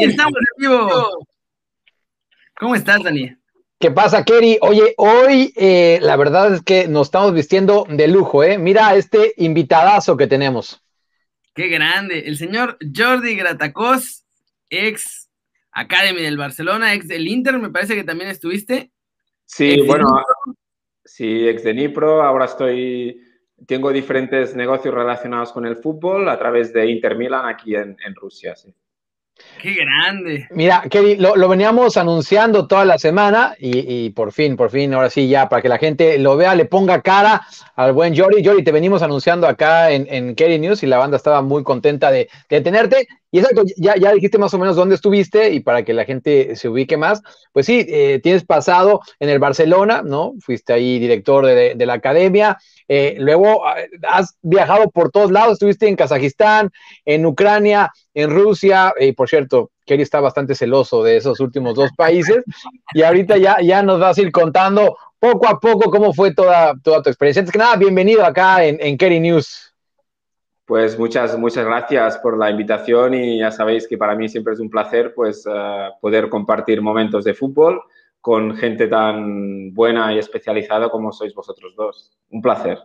Y estamos en vivo. ¿Cómo estás, Dani? ¿Qué pasa, Kerry? Oye, hoy eh, la verdad es que nos estamos vistiendo de lujo, ¿eh? Mira este invitadazo que tenemos. Qué grande. El señor Jordi Gratacos, ex Academy del Barcelona, ex del Inter, me parece que también estuviste. Sí, bueno, sí, ex de Nipro. Ahora estoy, tengo diferentes negocios relacionados con el fútbol a través de Inter Milan aquí en, en Rusia, sí. ¡Qué grande! Mira, Kevin, lo, veníamos anunciando toda la semana y, por fin, por fin, ahora sí, ya, para que la gente lo vea, le ponga cara al buen Jory. Jory, te venimos anunciando acá en, en News y la banda estaba muy contenta de, tenerte. Y exacto, ya, ya dijiste más o menos dónde estuviste y para que la gente se ubique más, pues sí, eh, tienes pasado en el Barcelona, ¿no? Fuiste ahí director de, de la academia, eh, luego ah, has viajado por todos lados, estuviste en Kazajistán, en Ucrania, en Rusia, y por cierto, Kerry está bastante celoso de esos últimos dos países, y ahorita ya, ya nos vas a ir contando poco a poco cómo fue toda, toda tu experiencia. Antes que nada, bienvenido acá en, en Kerry News. Pues muchas, muchas gracias por la invitación y ya sabéis que para mí siempre es un placer pues, uh, poder compartir momentos de fútbol con gente tan buena y especializada como sois vosotros dos. Un placer.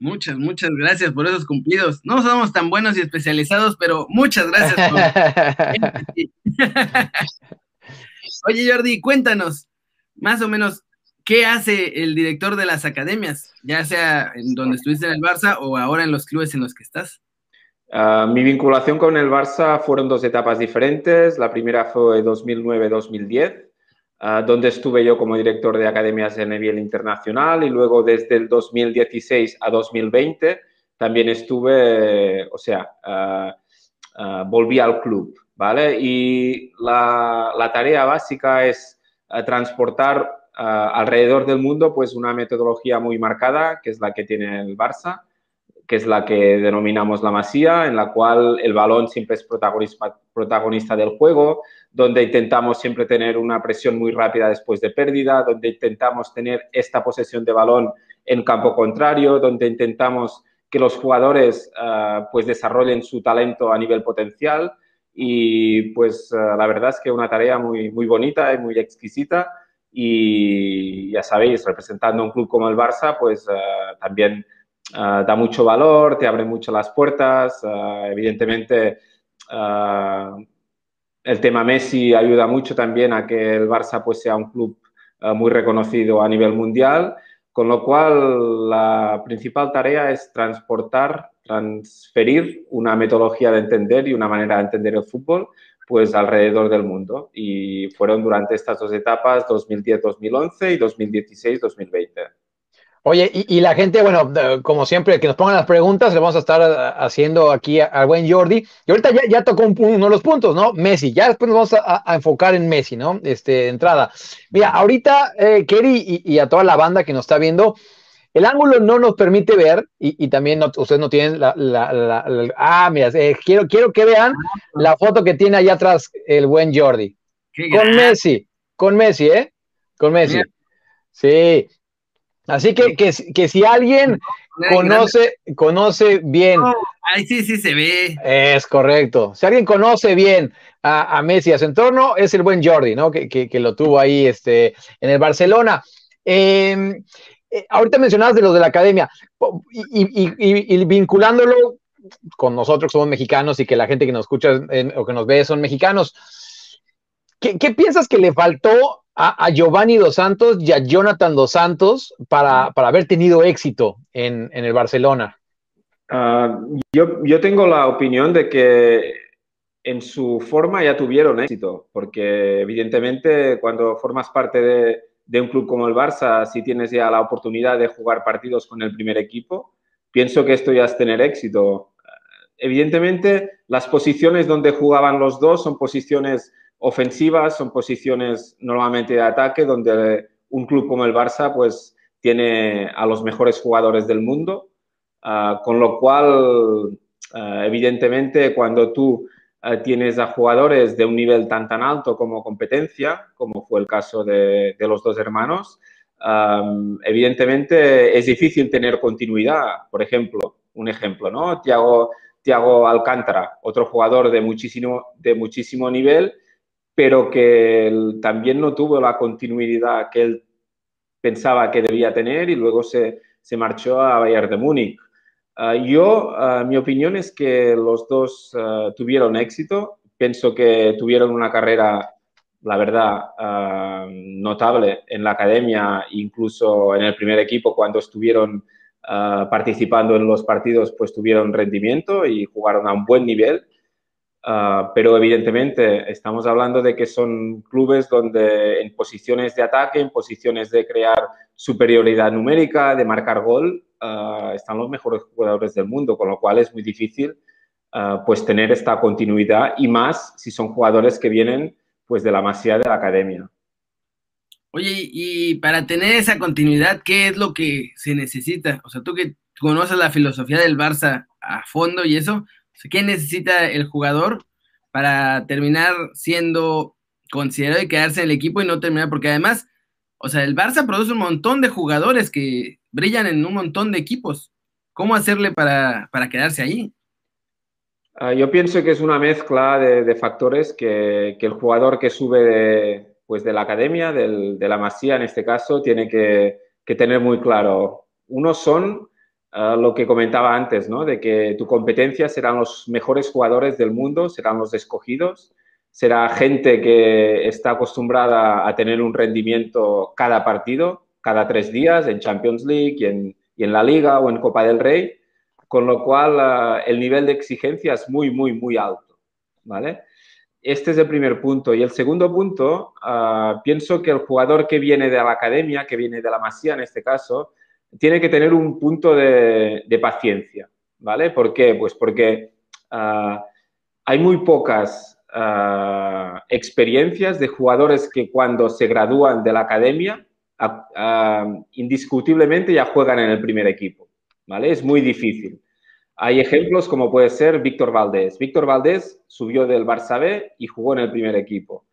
Muchas, muchas gracias por esos cumplidos. No somos tan buenos y especializados, pero muchas gracias. Oye, Jordi, cuéntanos más o menos qué hace el director de las academias, ya sea en donde estuviste en el Barça o ahora en los clubes en los que estás. Uh, mi vinculación con el Barça fueron dos etapas diferentes. La primera fue 2009-2010 Ah, donde estuve yo como director de academias de nivel internacional y luego desde el 2016 a 2020 también estuve, o sea, uh, volví al club, ¿vale? Y la, la tarea básica es transportar alrededor del mundo pues una metodología muy marcada, que es la que tiene el Barça, que es la que denominamos la masía, en la cual el balón siempre es protagonista, protagonista del juego, donde intentamos siempre tener una presión muy rápida después de pérdida, donde intentamos tener esta posesión de balón en campo contrario, donde intentamos que los jugadores uh, pues desarrollen su talento a nivel potencial. Y pues uh, la verdad es que una tarea muy, muy bonita y muy exquisita y ya sabéis, representando un club como el Barça, pues uh, también da mucho valor, te abre mucho las puertas, evidentemente el tema Messi ayuda mucho también a que el Barça pues, sea un club muy reconocido a nivel mundial, con lo cual la principal tarea es transportar, transferir una metodología de entender y una manera de entender el fútbol pues alrededor del mundo. Y fueron durante estas dos etapas, 2010-2011 y 2016-2020. Oye, y, la gente, bueno, como siempre, que nos pongan las preguntas, le vamos a estar uh, haciendo aquí al buen Jordi. Y ahorita ya, ya tocó uno de los puntos, ¿no? Messi. Ya después nos vamos a, enfocar en Messi, ¿no? Este, entrada. Mira, ahorita, eh, Kerry y, a toda la banda que nos está viendo, el ángulo no nos permite ver, y, también ustedes no tienen la, la, ah, mira, eh, quiero, quiero que vean la foto que tiene allá atrás el buen Jordi. Con Messi, con Messi, ¿eh? Con Messi. Sí, Así que, que, si alguien conoce, conoce bien. Ay, sí, sí se ve. Es correcto. Si alguien conoce bien a, Messi y a su entorno, es el buen Jordi, ¿no? Que, lo tuvo ahí este, en el Barcelona. Em, eh, ahorita mencionabas de los de la academia y, vinculándolo con nosotros que somos mexicanos y que la gente que nos escucha o que nos ve son mexicanos. ¿Qué, ¿Qué, piensas que le faltó a, Giovanni Dos Santos y a Jonathan Dos Santos para, haber tenido éxito en, el Barcelona? Ah, yo, yo, tengo la opinión de que en su forma ya tuvieron éxito, porque evidentemente cuando formas parte de, de un club como el Barça, si tienes ya la oportunidad de jugar partidos con el primer equipo, pienso que esto ya es tener éxito. Evidentemente, las posiciones donde jugaban los dos son posiciones ofensivas, son posiciones normalmente de ataque donde un club como el Barça, pues tiene a los mejores jugadores del mundo, ah, con lo cual, ah, evidentemente, cuando tú ah, tienes a jugadores de un nivel tan tan alto como competencia, como fue el caso de, los dos hermanos, evidentemente es difícil tener continuidad. Por ejemplo, un ejemplo, ¿no? Tiago, Tiago Alcántara, otro jugador de muchísimo, de muchísimo nivel, pero que también no tuvo la continuidad que él pensaba que debía tener y luego se, marchó a Bayern de Múnich. Ah, yo, ah, mi opinión es que los dos ah, tuvieron éxito. Pienso que tuvieron una carrera, la verdad, notable en la academia, incluso en el primer equipo cuando estuvieron participando en los partidos, pues tuvieron rendimiento y jugaron a un buen nivel. Pero evidentemente estamos hablando de que son clubes donde en posiciones de ataque, en posiciones de crear superioridad numérica, de marcar gol, ah, están los mejores jugadores del mundo, con lo cual es muy difícil ah, pues tener esta continuidad y más si son jugadores que vienen pues de la masía de la academia. Oye, y para tener esa continuidad, ¿qué es lo que se necesita? O sea, tú que conoces la filosofía del Barça a fondo y eso, ¿Qué necesita el jugador para terminar siendo considerado y quedarse en el equipo y no terminar? Porque además, o sea, el Barça produce un montón de jugadores que brillan en un montón de equipos. ¿Cómo hacerle para, quedarse ahí? Ah, yo pienso que es una mezcla de, factores que, el jugador que sube de, pues de la academia, de la masía en este caso, tiene que, tener muy claro. Unos son lo que comentaba antes, ¿no? De que tu competencia serán los mejores jugadores del mundo, serán los escogidos, será gente que está acostumbrada a tener un rendimiento cada partido, cada tres días, en Champions League y en, y en la Liga o en Copa del Rey, con lo cual ah, el nivel de exigencia es muy, muy, muy alto, ¿vale? Este es el primer punto. Y el segundo punto, ah, pienso que el jugador que viene de la academia, que viene de la Masía en este caso, tiene que tener un punto de, paciencia, ¿vale? ¿Por qué? Pues porque ah, hay muy pocas experiencias de jugadores que cuando se gradúan de la academia, indiscutiblemente ya juegan en el primer equipo, ¿vale? Es muy difícil. Hay ejemplos como puede ser Víctor Valdés. Víctor Valdés subió del Barça B y jugó en el primer equipo.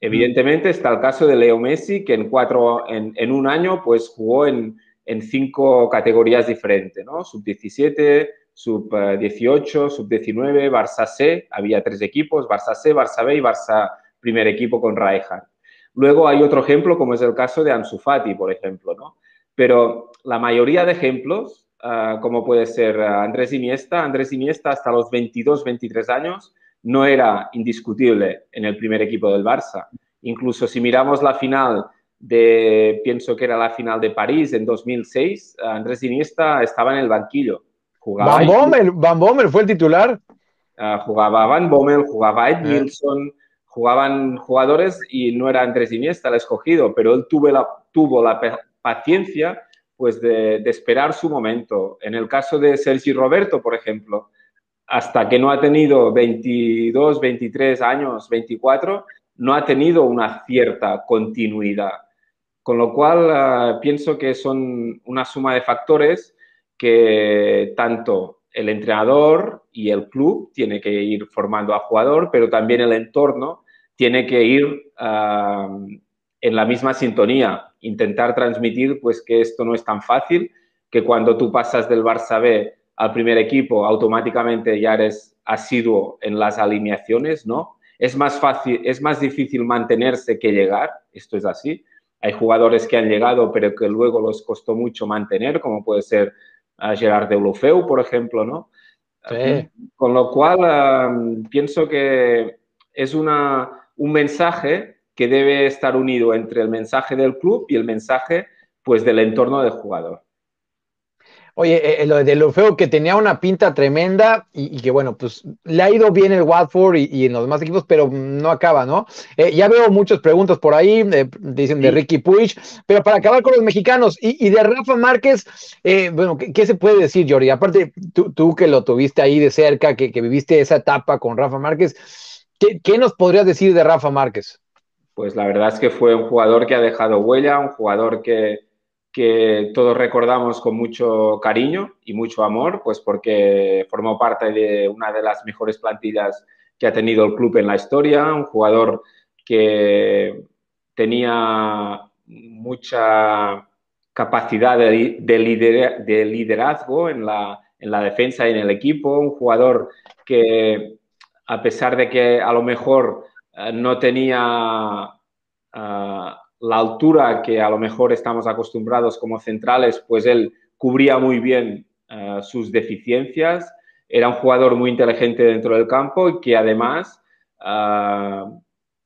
Evidentemente está el caso de Leo Messi, que en, cuatro, en un año pues jugó en, cinco categorías diferentes, ¿no? Sub-17, sub-18, sub-19, Barça C, había tres equipos, Barça C, Barça B y Barça primer equipo con Raeja. Luego hay otro ejemplo, como es el caso de Ansu Fati, por ejemplo, ¿no? Pero la mayoría de ejemplos, ah, como puede ser Andrés Iniesta, Andrés Iniesta hasta los 22, 23 años no era indiscutible en el primer equipo del Barça. Incluso si miramos la final de, pienso que era la final de París en 2006, Andrés Iniesta estaba en el banquillo. Jugaba Van Bommel, Van Bommel fue el titular. Uh, jugaba Van Bommel, jugaba Ed Nilsson, jugaban jugadores y no era Andrés Iniesta el escogido, pero él tuvo la, tuvo la paciencia pues de, de, esperar su momento. En el caso de Sergi Roberto, por ejemplo, hasta que no ha tenido 22, 23 años, 24, no ha tenido una cierta continuidad. Con lo cual, eh, pienso que son una suma de factores que tanto el entrenador y el club tiene que ir formando a jugador, pero también el entorno tiene que ir eh, en la misma sintonía, intentar transmitir pues que esto no es tan fácil, que cuando tú pasas del Barça B al primer equipo automáticamente ya eres asiduo en las alineaciones, ¿no? Es más fácil, es más difícil mantenerse que llegar, esto es así. Hay jugadores que han llegado, pero que luego los costó mucho mantener, como puede ser a Gerard Deulofeu, por ejemplo, ¿no? Con lo cual, pienso que es una, un mensaje que debe estar unido entre el mensaje del club y el mensaje pues, del entorno del jugador. Oye, eh, eh, lo de Lofeo que tenía una pinta tremenda y, que bueno, pues le ha ido bien el Watford y, en los demás equipos, pero no acaba, ¿no? Eh, ya veo muchas preguntas por ahí, dicen de Ricky Puig, pero para acabar con los mexicanos y, de Rafa Márquez, bueno, ¿qué, se puede decir, Jordi? Aparte, tú, que lo tuviste ahí de cerca, que, viviste esa etapa con Rafa Márquez, ¿qué, ¿qué nos podrías decir de Rafa Márquez? pues la verdad es que fue un jugador que ha dejado huella, un jugador que, que todos recordamos con mucho cariño y mucho amor, pues porque formó parte de una de las mejores plantillas que ha tenido el club en la historia, un jugador que tenía mucha capacidad de, de, liderazgo en la, en la defensa y en el equipo, un jugador que a pesar de que a lo mejor eh, no tenía eh, la altura que a lo mejor estamos acostumbrados como centrales, pues él cubría muy bien eh, sus deficiencias, era un jugador muy inteligente dentro del campo y que además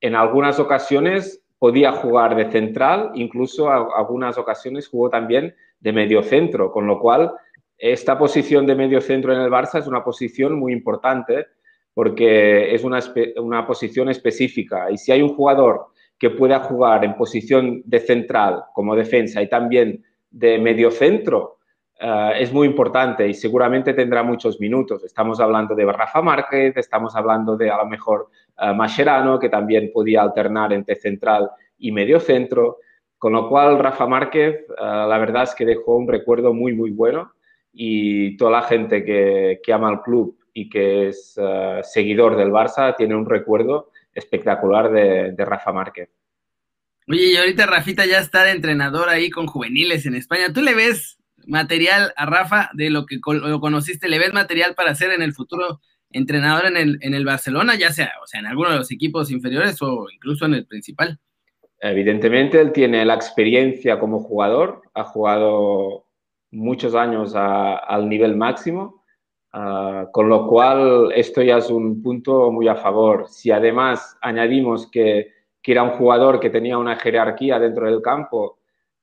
en algunas ocasiones podía jugar de central, incluso en algunas ocasiones jugó también de medio centro, con lo cual esta posición de medio centro en el Barça es una posición muy importante porque es una, una posición específica y si hay un jugador que pueda jugar en posición de central como defensa y también de medio centro, eh, es muy importante y seguramente tendrá muchos minutos. Estamos hablando de Rafa Márquez, estamos hablando de a lo mejor uh, Mascherano, que también podía alternar entre central y medio centro. Con lo cual, Rafa Márquez, eh, la verdad es que dejó un recuerdo muy, muy bueno y toda la gente que, que ama el club y que es seguidor del Barça tiene un recuerdo espectacular de, Rafa Márquez. Oye, y ahorita Rafita ya está de entrenador ahí con juveniles en España. ¿Tú le ves material a Rafa de lo que lo conociste? ¿Le ves material para ser en el futuro entrenador en el, en el Barcelona, ya sea, o sea, en alguno de los equipos inferiores o incluso en el principal? Evidentemente, él tiene la experiencia como jugador, ha jugado muchos años al nivel máximo Ah, con lo cual, esto ya es un punto muy a favor. Si además añadimos que, era un jugador que tenía una jerarquía dentro del campo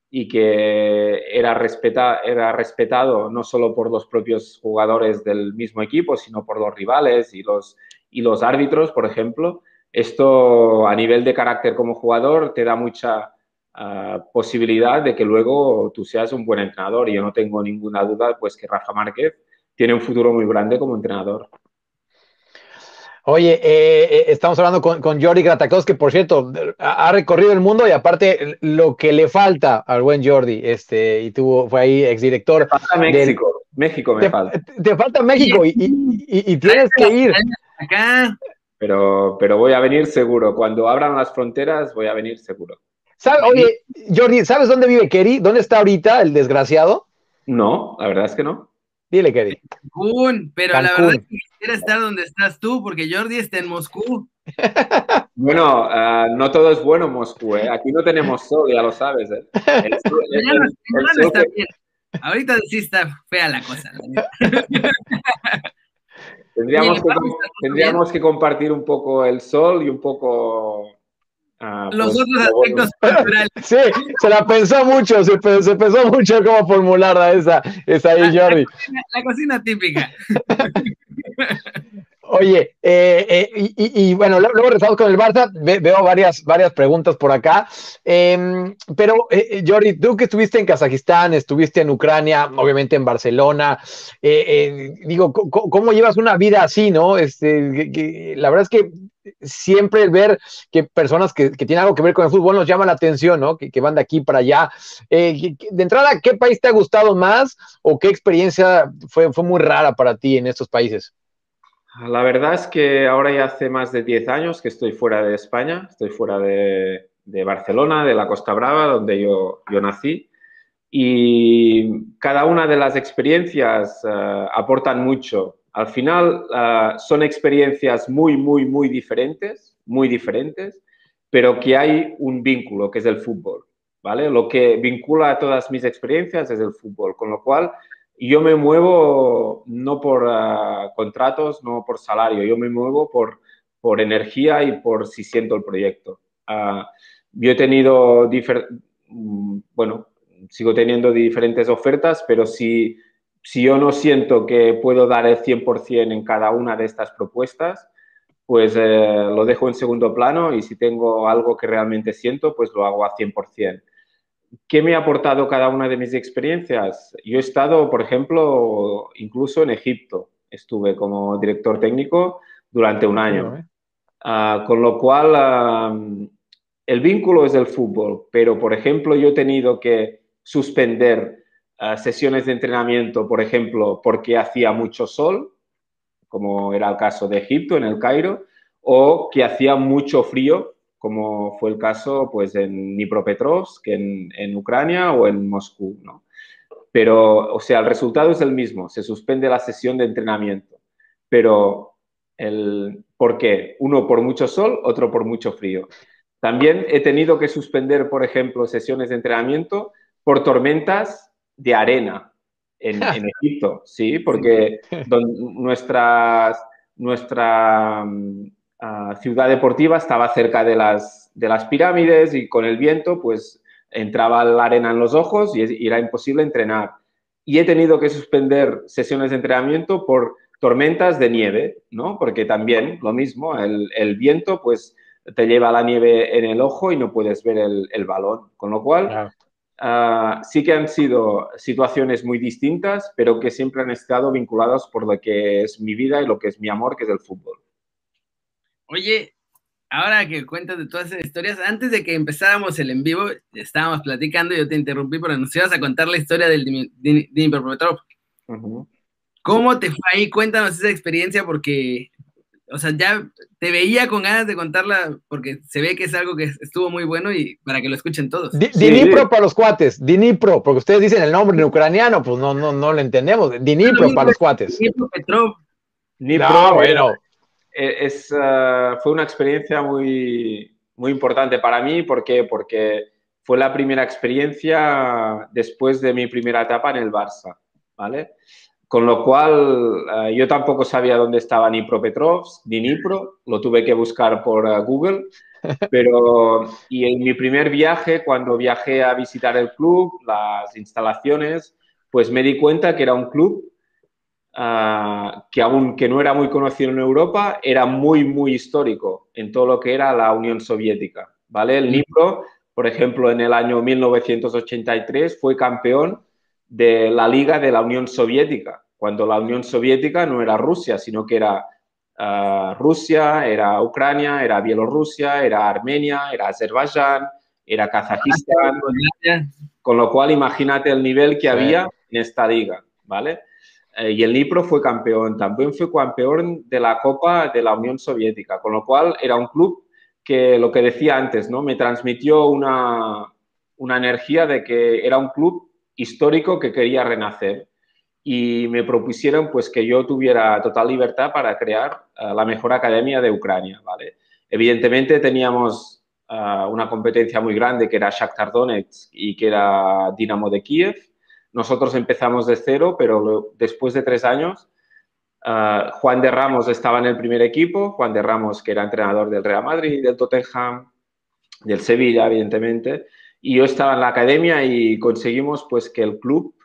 y que era, respeta, era respetado no solo por los propios jugadores del mismo equipo, sino por los rivales y los, y los árbitros, por ejemplo, esto a nivel de carácter como jugador te da mucha ah, posibilidad de que luego tú seas un buen entrenador. Y yo no tengo ninguna duda pues que Rafa Márquez tiene un futuro muy grande como entrenador. Oye, eh, eh, estamos hablando con, con Jordi Gratakos, que por cierto ha recorrido el mundo y aparte lo que le falta al buen Jordi, este, y tuvo, fue ahí exdirector. falta México, México me falta. Te falta México y, y, tienes que ir. Acá. Pero, pero voy a venir seguro. Cuando abran las fronteras, voy a venir seguro. Oye, Jordi, ¿sabes dónde vive Kerry? ¿Dónde está ahorita el desgraciado? No, la verdad es que no. Dile, Kevin. Cancún, pero la verdad es que quisiera estar donde estás tú, porque Jordi está en Moscú. Bueno, uh, no todo es bueno en Moscú, ¿eh? Aquí no tenemos sol, ya lo sabes, ¿eh? El sol, el, el, el está bien. Ahorita sí está fea la cosa. tendríamos, que, tendríamos que compartir un poco el sol y un poco Ah, los pues, otros aspectos culturales. Sí, se la pensó mucho, se, se pensó mucho cómo formularla esa, esa ahí, Jordi. La, cocina típica. Oye, eh, eh, y, bueno, luego rezamos con el Barça, veo varias, varias preguntas por acá, em, pero eh, Jordi, tú que estuviste en Kazajistán, estuviste en Ucrania, obviamente en Barcelona, digo, ¿cómo, llevas una vida así, no? Este, la verdad es que siempre el ver que personas que, tienen algo que ver con el fútbol nos llama la atención, ¿no? Que, van de aquí para allá. de entrada, ¿qué país te ha gustado más o qué experiencia fue, fue muy rara para ti en estos países? La verdad es que ahora ya hace más de 10 años que estoy fuera de España, estoy fuera de, Barcelona, de la Costa Brava, donde yo, yo, nací. Y cada una de las experiencias uh, aportan mucho. Al final uh, son experiencias muy, muy, muy diferentes, muy diferentes, pero que hay un vínculo, que es el fútbol. ¿vale? Lo que vincula a todas mis experiencias es el fútbol, con lo cual yo me muevo no por ah, contratos, no por salario, yo me muevo por, por energía y por si siento el proyecto. Uh, yo he tenido, mm, bueno, sigo teniendo diferentes ofertas, pero si, si yo no siento que puedo dar el 100% en cada una de estas propuestas, pues eh, lo dejo en segundo plano y si tengo algo que realmente siento, pues lo hago a 100%. ¿Qué me ha aportado cada una de mis experiencias? Yo he estado, por ejemplo, incluso en Egipto. Estuve como director técnico durante un año. ¿eh? Ah, con lo cual, el vínculo es el fútbol, pero por ejemplo yo he tenido que suspender sesiones de entrenamiento, por ejemplo, porque hacía mucho sol, como era el caso de Egipto, en el Cairo, o que hacía mucho frío, como fue el caso pues, en Dnipropetrovsk, en, en Ucrania o en Moscú. ¿no? Pero, o sea, el resultado es el mismo, se suspende la sesión de entrenamiento, pero el, ¿por qué? Uno por mucho sol, otro por mucho frío. También he tenido que suspender, por ejemplo, sesiones de entrenamiento por tormentas de arena en, Egipto, ¿sí? Porque nuestra mm, ah, ciudad deportiva estaba cerca de las, de las pirámides y con el viento, pues entraba la arena en los ojos y, era imposible entrenar. Y he tenido que suspender sesiones de entrenamiento por tormentas de nieve, ¿no? Porque también lo mismo, el, viento, pues te lleva la nieve en el ojo y no puedes ver el, balón. Con lo cual, Ah, sí que han sido situaciones muy distintas, pero que siempre han estado vinculadas por lo que es mi vida y lo que es mi amor, que es el fútbol. Oye, ahora que cuentas de todas esas historias, antes de que empezáramos el en vivo, estábamos platicando y yo te interrumpí, pero nos ibas a contar la historia del Dnipropetrovsk. ¿Cómo te fue ahí? Cuéntanos esa experiencia porque o sea, ya te veía con ganas de contarla porque se ve que es algo que estuvo muy bueno y para que lo escuchen todos. Dinipro para los cuates, Dinipro, porque ustedes dicen el nombre en ucraniano, pues no, no, no lo entendemos. Dinipro para los cuates. Dinipro Petrov. Dinipro, bueno. Eh, es, ah, fue una experiencia muy, muy importante para mí porque, porque fue la primera experiencia después de mi primera etapa en el Barça, ¿vale? Con lo cual, eh, yo tampoco sabía dónde estaba ni Propetrovsk ni Nipro, lo tuve que buscar por eh, Google. Pero, y en mi primer viaje, cuando viajé a visitar el club, las instalaciones, pues me di cuenta que era un club eh, que, aunque no era muy conocido en Europa, era muy, muy histórico en todo lo que era la Unión Soviética. ¿vale? El Nipro, por ejemplo, en el año 1983 fue campeón de la Liga de la Unión Soviética, cuando la Unión Soviética no era Rusia, sino que era ah, Rusia, era Ucrania, era Bielorrusia, era Armenia, era Azerbaiyán, era Kazajistán, con lo cual imagínate el nivel que había en esta liga, ¿vale? Eh, y el Nipro fue campeón, también fue campeón de la Copa de la Unión Soviética, con lo cual era un club que, lo que decía antes, ¿no? Me transmitió una, una energía de que era un club histórico que quería renacer y me propusieron pues que yo tuviera total libertad para crear eh, la mejor academia de Ucrania, ¿vale? Evidentemente teníamos eh, una competencia muy grande que era Shakhtar Donetsk y que era Dinamo de Kiev. Nosotros empezamos de cero, pero después de tres años eh, Juan de Ramos estaba en el primer equipo, Juan de Ramos que era entrenador del Real Madrid, del Tottenham, del Sevilla, evidentemente, y yo estaba en la academia y conseguimos pues que el club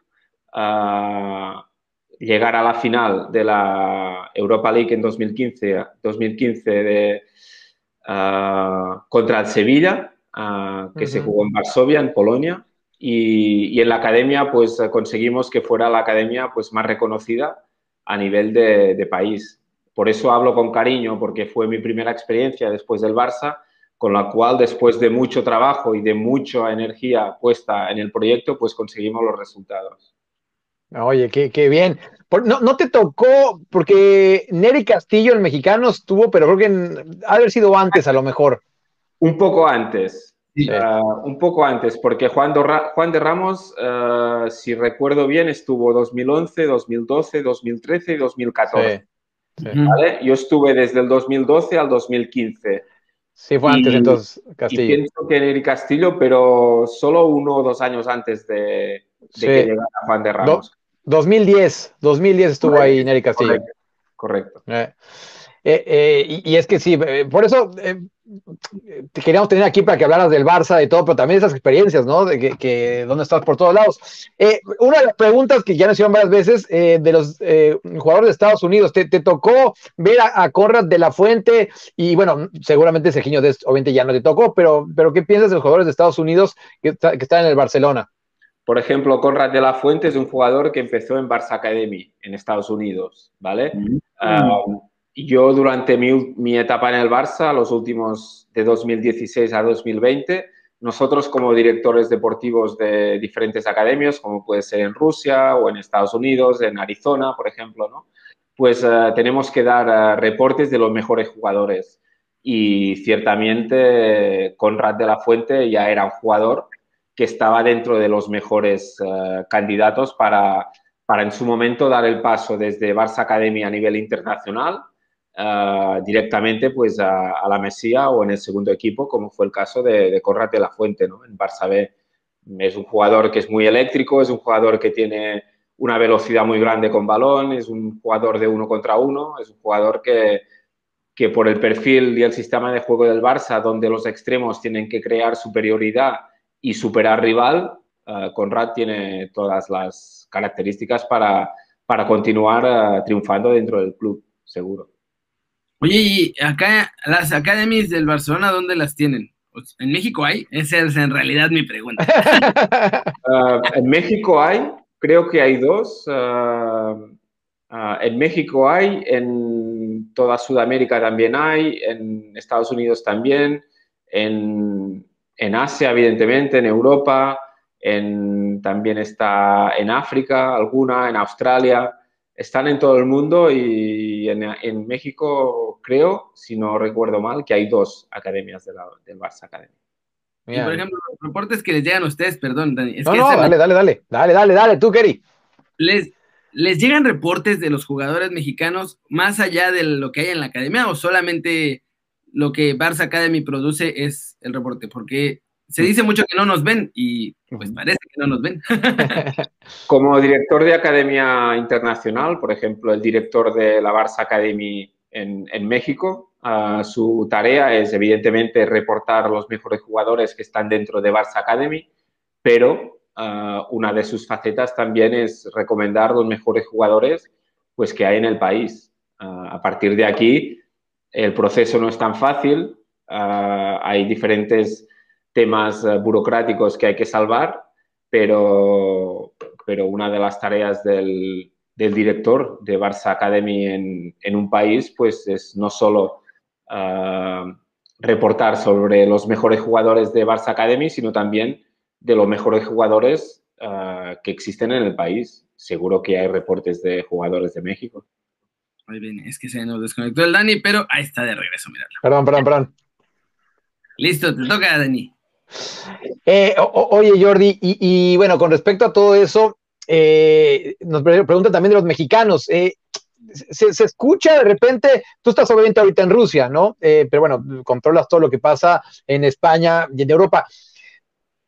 uh, llegara a la final de la Europa League en 2015, 2015 de, ah, contra el Sevilla, ah, que se jugó en Varsovia, en Polonia. Y, y, en la academia pues conseguimos que fuera la academia pues más reconocida a nivel de, de país. Por eso hablo con cariño, porque fue mi primera experiencia después del Barça con la cual después de mucho trabajo y de mucha energía puesta en el proyecto, pues conseguimos los resultados. Oye, qué, bien. No, no, te tocó, porque Neri Castillo, el mexicano, estuvo, pero creo que ha haber sido antes a lo mejor. Un poco antes. Ah, un poco antes, porque Juan, Juan de Ramos, ah, si recuerdo bien, estuvo 2011, 2012, 2013 y 2014. Yo estuve desde el 2012 al 2015. Sí, fue antes entonces Castillo. Y pienso que Neri Castillo, pero solo uno o dos años antes de, que llegara Juan de Ramos. 2010, 2010 estuvo ahí Neri Castillo. Correcto. Eh, eh, eh, y, es que sí, por eso te queríamos tener aquí para que hablaras del Barça, de todo, pero también esas experiencias, ¿no? De que, que dónde estás por todos lados. una de las preguntas que ya nos hicieron varias veces de los jugadores de Estados Unidos, ¿te, tocó ver a, Conrad de la Fuente? Y bueno, seguramente Sergiño obviamente ya no te tocó, pero, pero ¿qué piensas de los jugadores de Estados Unidos que, que están en el Barcelona? Por ejemplo, Conrad de la Fuente es un jugador que empezó en Barça Academy en Estados Unidos, ¿vale? Ah, yo durante mi, mi, etapa en el Barça, los últimos de 2016 a 2020, nosotros como directores deportivos de diferentes academias, como puede ser en Rusia o en Estados Unidos, en Arizona, por ejemplo, ¿no? pues uh, tenemos que dar uh, reportes de los mejores jugadores. Y ciertamente Conrad de la Fuente ya era un jugador que estaba dentro de los mejores uh, candidatos para, para en su momento dar el paso desde Barça Academy a nivel internacional uh, directamente pues a, la Mesía o en el segundo equipo, como fue el caso de, de la Fuente, ¿no? En Barça B es un jugador que es muy eléctrico, es un jugador que tiene una velocidad muy grande con balón, es un jugador de uno contra uno, es un jugador que, que por el perfil y el sistema de juego del Barça, donde los extremos tienen que crear superioridad y superar rival, uh, Conrad tiene todas las características para, para continuar uh, triunfando dentro del club, seguro. Oye, y acá las academies del Barcelona, ¿dónde las tienen? Pues, ¿En México hay? Esa es en realidad mi pregunta. uh, en México hay, creo que hay dos. Uh, uh, en México hay, en toda Sudamérica también hay, en Estados Unidos también, en, en Asia, evidentemente, en Europa, en, también está en África, alguna, en Australia están en todo el mundo y en, en, México creo, si no recuerdo mal, que hay dos academias de la, del Barça Academy. Y por ejemplo, los reportes que les llegan a ustedes, perdón, Dani. Es no, que no, dale, dale, dale, dale, dale, dale, tú, Kerry. Les, ¿Les llegan reportes de los jugadores mexicanos más allá de lo que hay en la academia o solamente lo que Barça Academy produce es el reporte? Porque se dice mucho que no nos ven y pues parece que no nos ven. Como director de Academia Internacional, por ejemplo, el director de la Barça Academy en, en México, uh, su tarea es evidentemente reportar los mejores jugadores que están dentro de Barça Academy, pero uh, una de sus facetas también es recomendar los mejores jugadores pues, que hay en el país. Uh, a partir de aquí, el proceso no es tan fácil, hay diferentes temas eh, burocráticos que hay que salvar, pero, pero una de las tareas del, del director de Barça Academy en, en, un país, pues es no solo uh, reportar sobre los mejores jugadores de Barça Academy, sino también de los mejores jugadores uh, que existen en el país. Seguro que hay reportes de jugadores de México. Es que se nos desconectó el Dani, pero ahí está de regreso, mirarlo. Perdón, perdón, perdón. Listo, te toca, Dani. Eh, o, oye, Jordi, y, y, bueno, con respecto a todo eso, eh, nos pregunta también de los mexicanos. Eh, se, se, escucha de repente, tú estás obviamente ahorita en Rusia, ¿no? Eh, pero bueno, controlas todo lo que pasa en España y en Europa.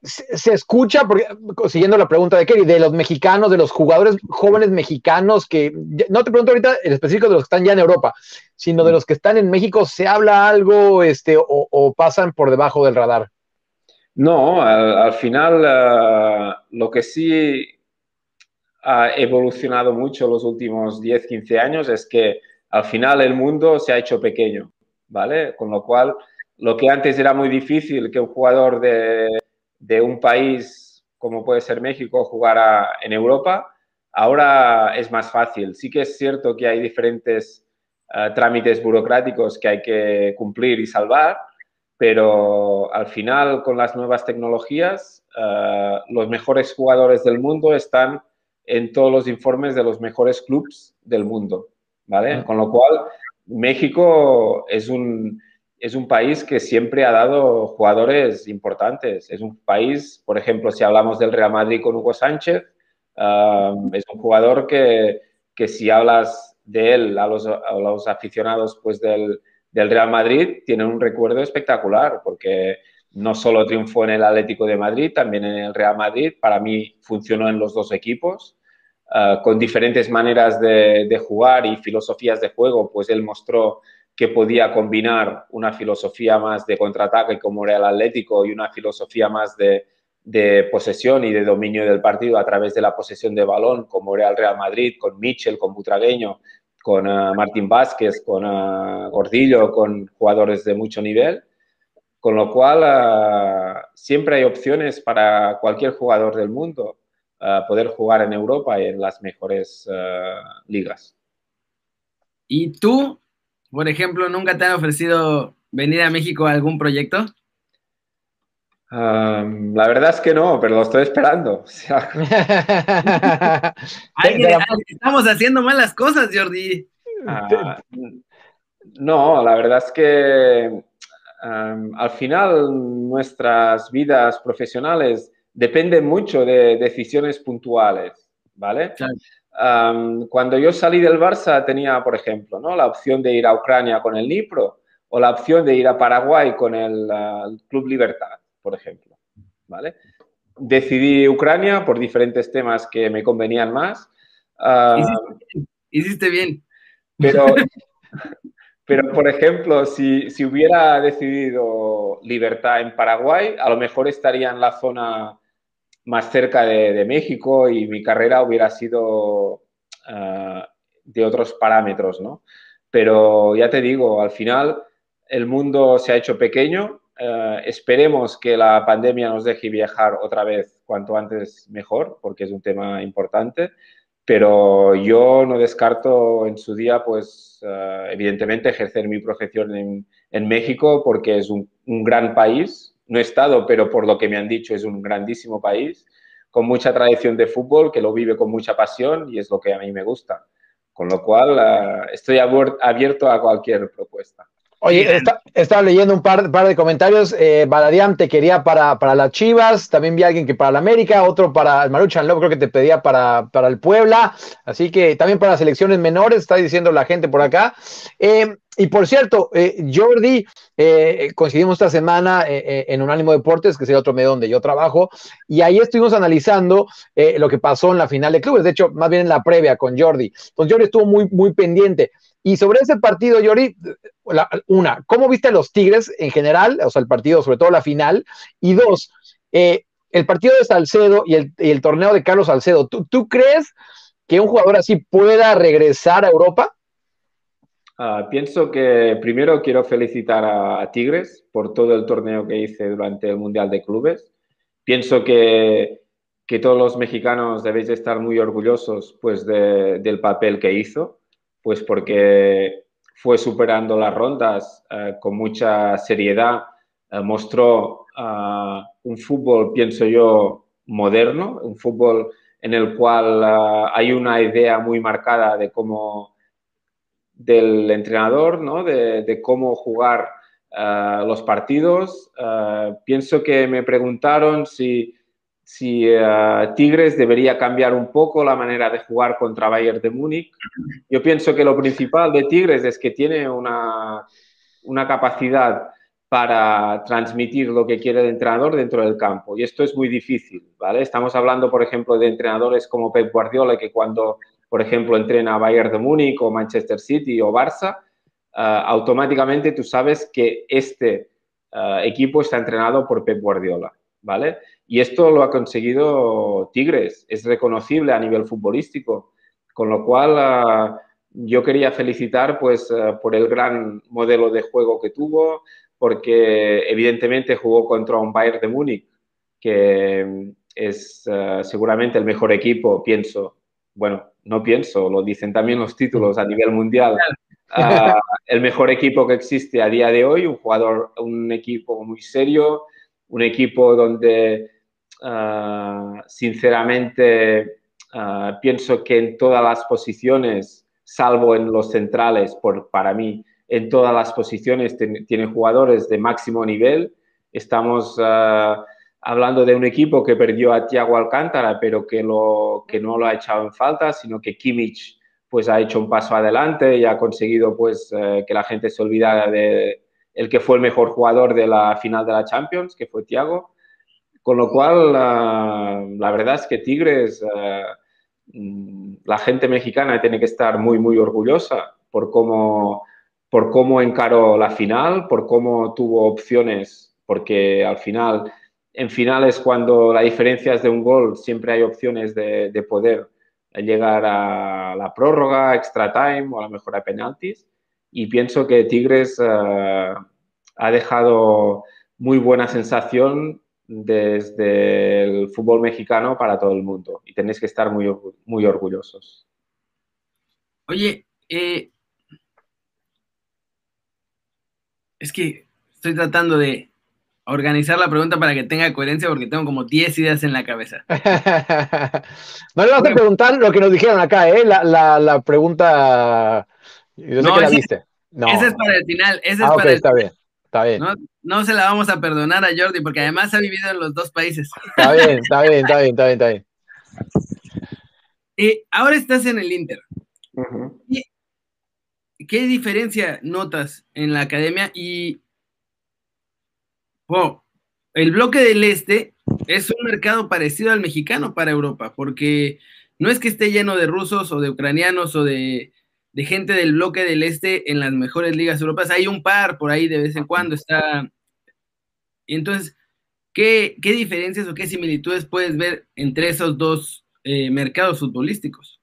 Se, se, escucha, porque, siguiendo la pregunta de Kerry, de los mexicanos, de los jugadores jóvenes mexicanos que, no te pregunto ahorita en específico de los que están ya en Europa, sino de los que están en México, ¿se habla algo este, o, o pasan por debajo del radar? No, al, al final uh, lo que sí ha evolucionado mucho los últimos 10, 15 años es que al final el mundo se ha hecho pequeño, ¿vale? Con lo cual, lo que antes era muy difícil que un jugador de, de un país como puede ser México jugara en Europa, ahora es más fácil. Sí que es cierto que hay diferentes uh, trámites burocráticos que hay que cumplir y salvar, pero al final con las nuevas tecnologías, uh, los mejores jugadores del mundo están en todos los informes de los mejores clubes del mundo, ¿vale? Con lo cual, México es un, es un país que siempre ha dado jugadores importantes. Es un país, por ejemplo, si hablamos del Real Madrid con Hugo Sánchez, uh, es un jugador que, que, si hablas de él a los, a los aficionados pues del Real Madrid tienen un recuerdo espectacular, porque no solo triunfó en el Atlético de Madrid, también en el Real Madrid. Para mí funcionó en los dos equipos, uh, con diferentes maneras de, jugar y filosofías de juego, pues él mostró que podía combinar una filosofía más de contraataque como era el Atlético y una filosofía más de, de posesión y de dominio del partido a través de la posesión de balón, como Real Madrid, con Mitchell, con Butragueño, con uh, Martín Vázquez, con uh, Gordillo, con jugadores de mucho nivel, con lo cual uh, siempre hay opciones para cualquier jugador del mundo poder jugar en Europa y en las mejores ligas. ¿Y tú por ejemplo, nunca te han ofrecido venir a México a algún proyecto? la verdad es que no, pero lo estoy esperando. estamos haciendo malas cosas, Jordi. Ah, no, la verdad es que al final nuestras vidas profesionales dependen mucho de decisiones puntuales, ¿vale? Cuando yo salí del Barça tenía, por ejemplo, ¿no? la opción de ir a Ucrania con el Nipro o la opción de ir a Paraguay con el, el Club Libertad por ejemplo. ¿vale? Decidí Ucrania por diferentes temas que me convenían más. Ah, hiciste, bien. Pero, pero, por ejemplo, si, hubiera decidido libertad en Paraguay, a lo mejor estaría en la zona más cerca de, México y mi carrera hubiera sido ah, de otros parámetros, ¿no? Pero ya te digo, al final el mundo se ha hecho pequeño eh, esperemos que la pandemia nos deje viajar otra vez cuanto antes mejor, porque es un tema importante. Pero yo no descarto en su día, pues, eh, evidentemente, ejercer mi profesión en, México, porque es un, gran país. No he estado, pero por lo que me han dicho, es un grandísimo país, con mucha tradición de fútbol, que lo vive con mucha pasión y es lo que a mí me gusta. Con lo cual, eh, estoy abierto a cualquier propuesta. Oye, estaba leyendo un par, par de comentarios. Eh, Baladian te quería para, para las Chivas, también vi a alguien que para la América, otro para el Maruchan Love, creo que te pedía para, para el Puebla, así que también para las selecciones menores, está diciendo la gente por acá. Eh, y por cierto, eh, Jordi, eh, coincidimos esta semana en Unánimo Deportes, que es el otro medio donde yo trabajo, y ahí estuvimos analizando lo que pasó en la final de clubes, de hecho, más bien en la previa con Jordi. Pues Jordi estuvo muy, muy pendiente. Y sobre ese partido, Jordi, una, ¿cómo viste a los Tigres en general? O sea, el partido, sobre todo la final. Y dos, eh, el partido de Salcedo y el, torneo de Carlos Salcedo. ¿tú, crees que un jugador así pueda regresar a Europa? Ah, pienso que primero quiero felicitar a, Tigres por todo el torneo que hice durante el Mundial de Clubes. Pienso que, que todos los mexicanos debéis estar muy orgullosos pues, del papel que hizo, pues porque fue superando las rondas eh, con mucha seriedad, eh, mostró eh, un fútbol, pienso yo, moderno, un fútbol en el cual hay una idea muy marcada de cómo del entrenador, ¿no? de, cómo jugar los partidos. pienso que me preguntaron si si eh, Tigres debería cambiar un poco la manera de jugar contra Bayern de Múnich. Yo pienso que lo principal de Tigres es que tiene una, una capacidad para transmitir lo que quiere el entrenador dentro del campo. Y esto es muy difícil, ¿vale? Estamos hablando, por ejemplo, de entrenadores como Pep Guardiola, que cuando, por ejemplo, entrena a Bayern de Múnich o Manchester City o Barça, eh, automáticamente tú sabes que este eh, equipo está entrenado por Pep Guardiola, ¿vale? Y esto lo ha conseguido Tigres, es reconocible a nivel futbolístico, con lo cual ah, yo quería felicitar pues, ah, por el gran modelo de juego que tuvo, porque evidentemente jugó contra un Bayern de Múnich, que es ah, seguramente el mejor equipo, pienso, bueno, no pienso, lo dicen también los títulos a nivel mundial, el mejor equipo que existe a día de hoy, un jugador, un equipo muy serio, un equipo donde Ah, sinceramente, ah, pienso que en todas las posiciones, salvo en los centrales, por, para mí, en todas las posiciones tiene jugadores de máximo nivel. Estamos ah, hablando de un equipo que perdió a Thiago Alcántara, pero que, lo, que no lo ha echado en falta, sino que Kimmich pues, ha hecho un paso adelante y ha conseguido pues, eh, que la gente se olvidara de el que fue el mejor jugador de la final de la Champions, que fue Thiago. Con lo cual, la, verdad es que Tigres, eh, mm, la gente mexicana tiene que estar muy, muy orgullosa por cómo, por cómo encaró la final, por cómo tuvo opciones, porque al final, en finales, cuando la diferencia es de un gol, siempre hay opciones de, poder llegar a la prórroga, extra time o a la mejor a penaltis. Y pienso que Tigres eh, ha dejado muy buena sensación desde el fútbol mexicano para todo el mundo y tenéis que estar muy, muy orgullosos. Oye, eh, Es que estoy tratando de organizar la pregunta para que tenga coherencia porque tengo como 10 ideas en la cabeza. no le vas a preguntar lo que nos dijeron acá, ¿eh? La, la, la pregunta. Yo sé no, que la viste. No. Ese es para el final. Ese ah, es para el... está bien. Está bien. No, no, se la vamos a perdonar a Jordi porque además ha vivido en los dos países. Está bien, está bien, está bien, está bien, está bien. Eh, ahora estás en el Inter. Uh -huh. ¿Qué diferencia notas en la academia? Y wow, el bloque del este es un mercado parecido al mexicano para Europa, porque no es que esté lleno de rusos o de ucranianos o de, de gente del bloque del este en las mejores ligas europeas. Hay un par por ahí de vez en cuando. Está. Entonces, ¿qué, qué diferencias o qué similitudes puedes ver entre esos dos eh, mercados futbolísticos?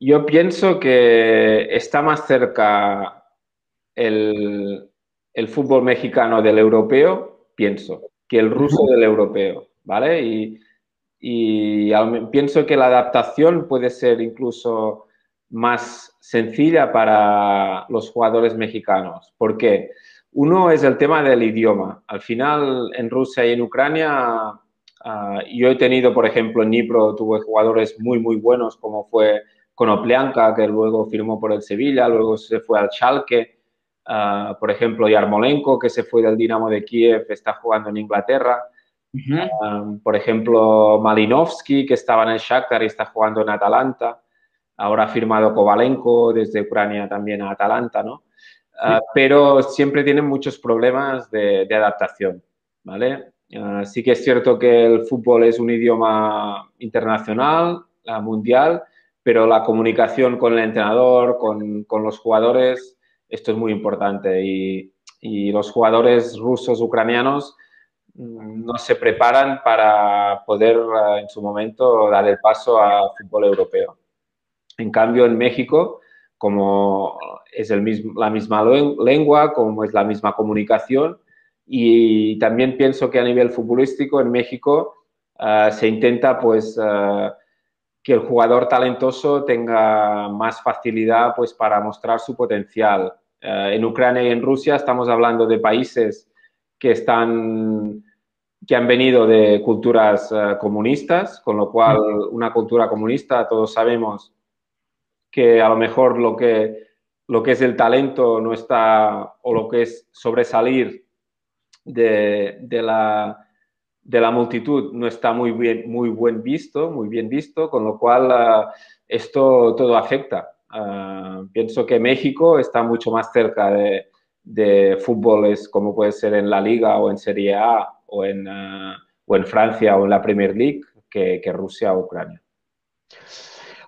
Yo pienso que está más cerca el, el, fútbol mexicano del europeo, pienso, que el ruso del europeo, ¿vale? Y, y pienso que la adaptación puede ser incluso más sencilla para los jugadores mexicanos. ¿Por qué? Uno es el tema del idioma. Al final, en Rusia y en Ucrania, uh, yo he tenido, por ejemplo, en Nipro tuve jugadores muy, muy buenos, como fue Konoplianka, que luego firmó por el Sevilla, luego se fue al Schalke. Uh, por ejemplo, Yarmolenko, que se fue del Dinamo de Kiev, está jugando en Inglaterra. Uh -huh. um, por ejemplo, Malinovsky, que estaba en el Shakhtar y está jugando en Atalanta. Ahora ha firmado Kovalenko desde Ucrania también a Atalanta, ¿no? Sí. Uh, pero siempre tienen muchos problemas de, de adaptación, ¿vale? Uh, sí que es cierto que el fútbol es un idioma internacional, mundial, pero la comunicación con el entrenador, con, con los jugadores, esto es muy importante. Y, y, los jugadores rusos, ucranianos, mm, no se preparan para poder en su momento dar el paso al fútbol europeo. En cambio, en México, como es el mismo, la misma lengua, como es la misma comunicación, y también pienso que a nivel futbolístico en México uh, se intenta pues uh, que el jugador talentoso tenga más facilidad pues, para mostrar su potencial. Uh, en Ucrania y en Rusia estamos hablando de países que están que han venido de culturas comunistas, con lo cual una cultura comunista, todos sabemos que a lo mejor lo que, lo que es el talento no está, o lo que es sobresalir de, de la, de la multitud no está muy bien, muy buen visto, muy bien visto, con lo cual uh, esto todo afecta. Uh, pienso que México está mucho más cerca de, de, fútboles como puede ser en la Liga o en Serie A o en, uh, o en Francia o en la Premier League que, que Rusia o Ucrania.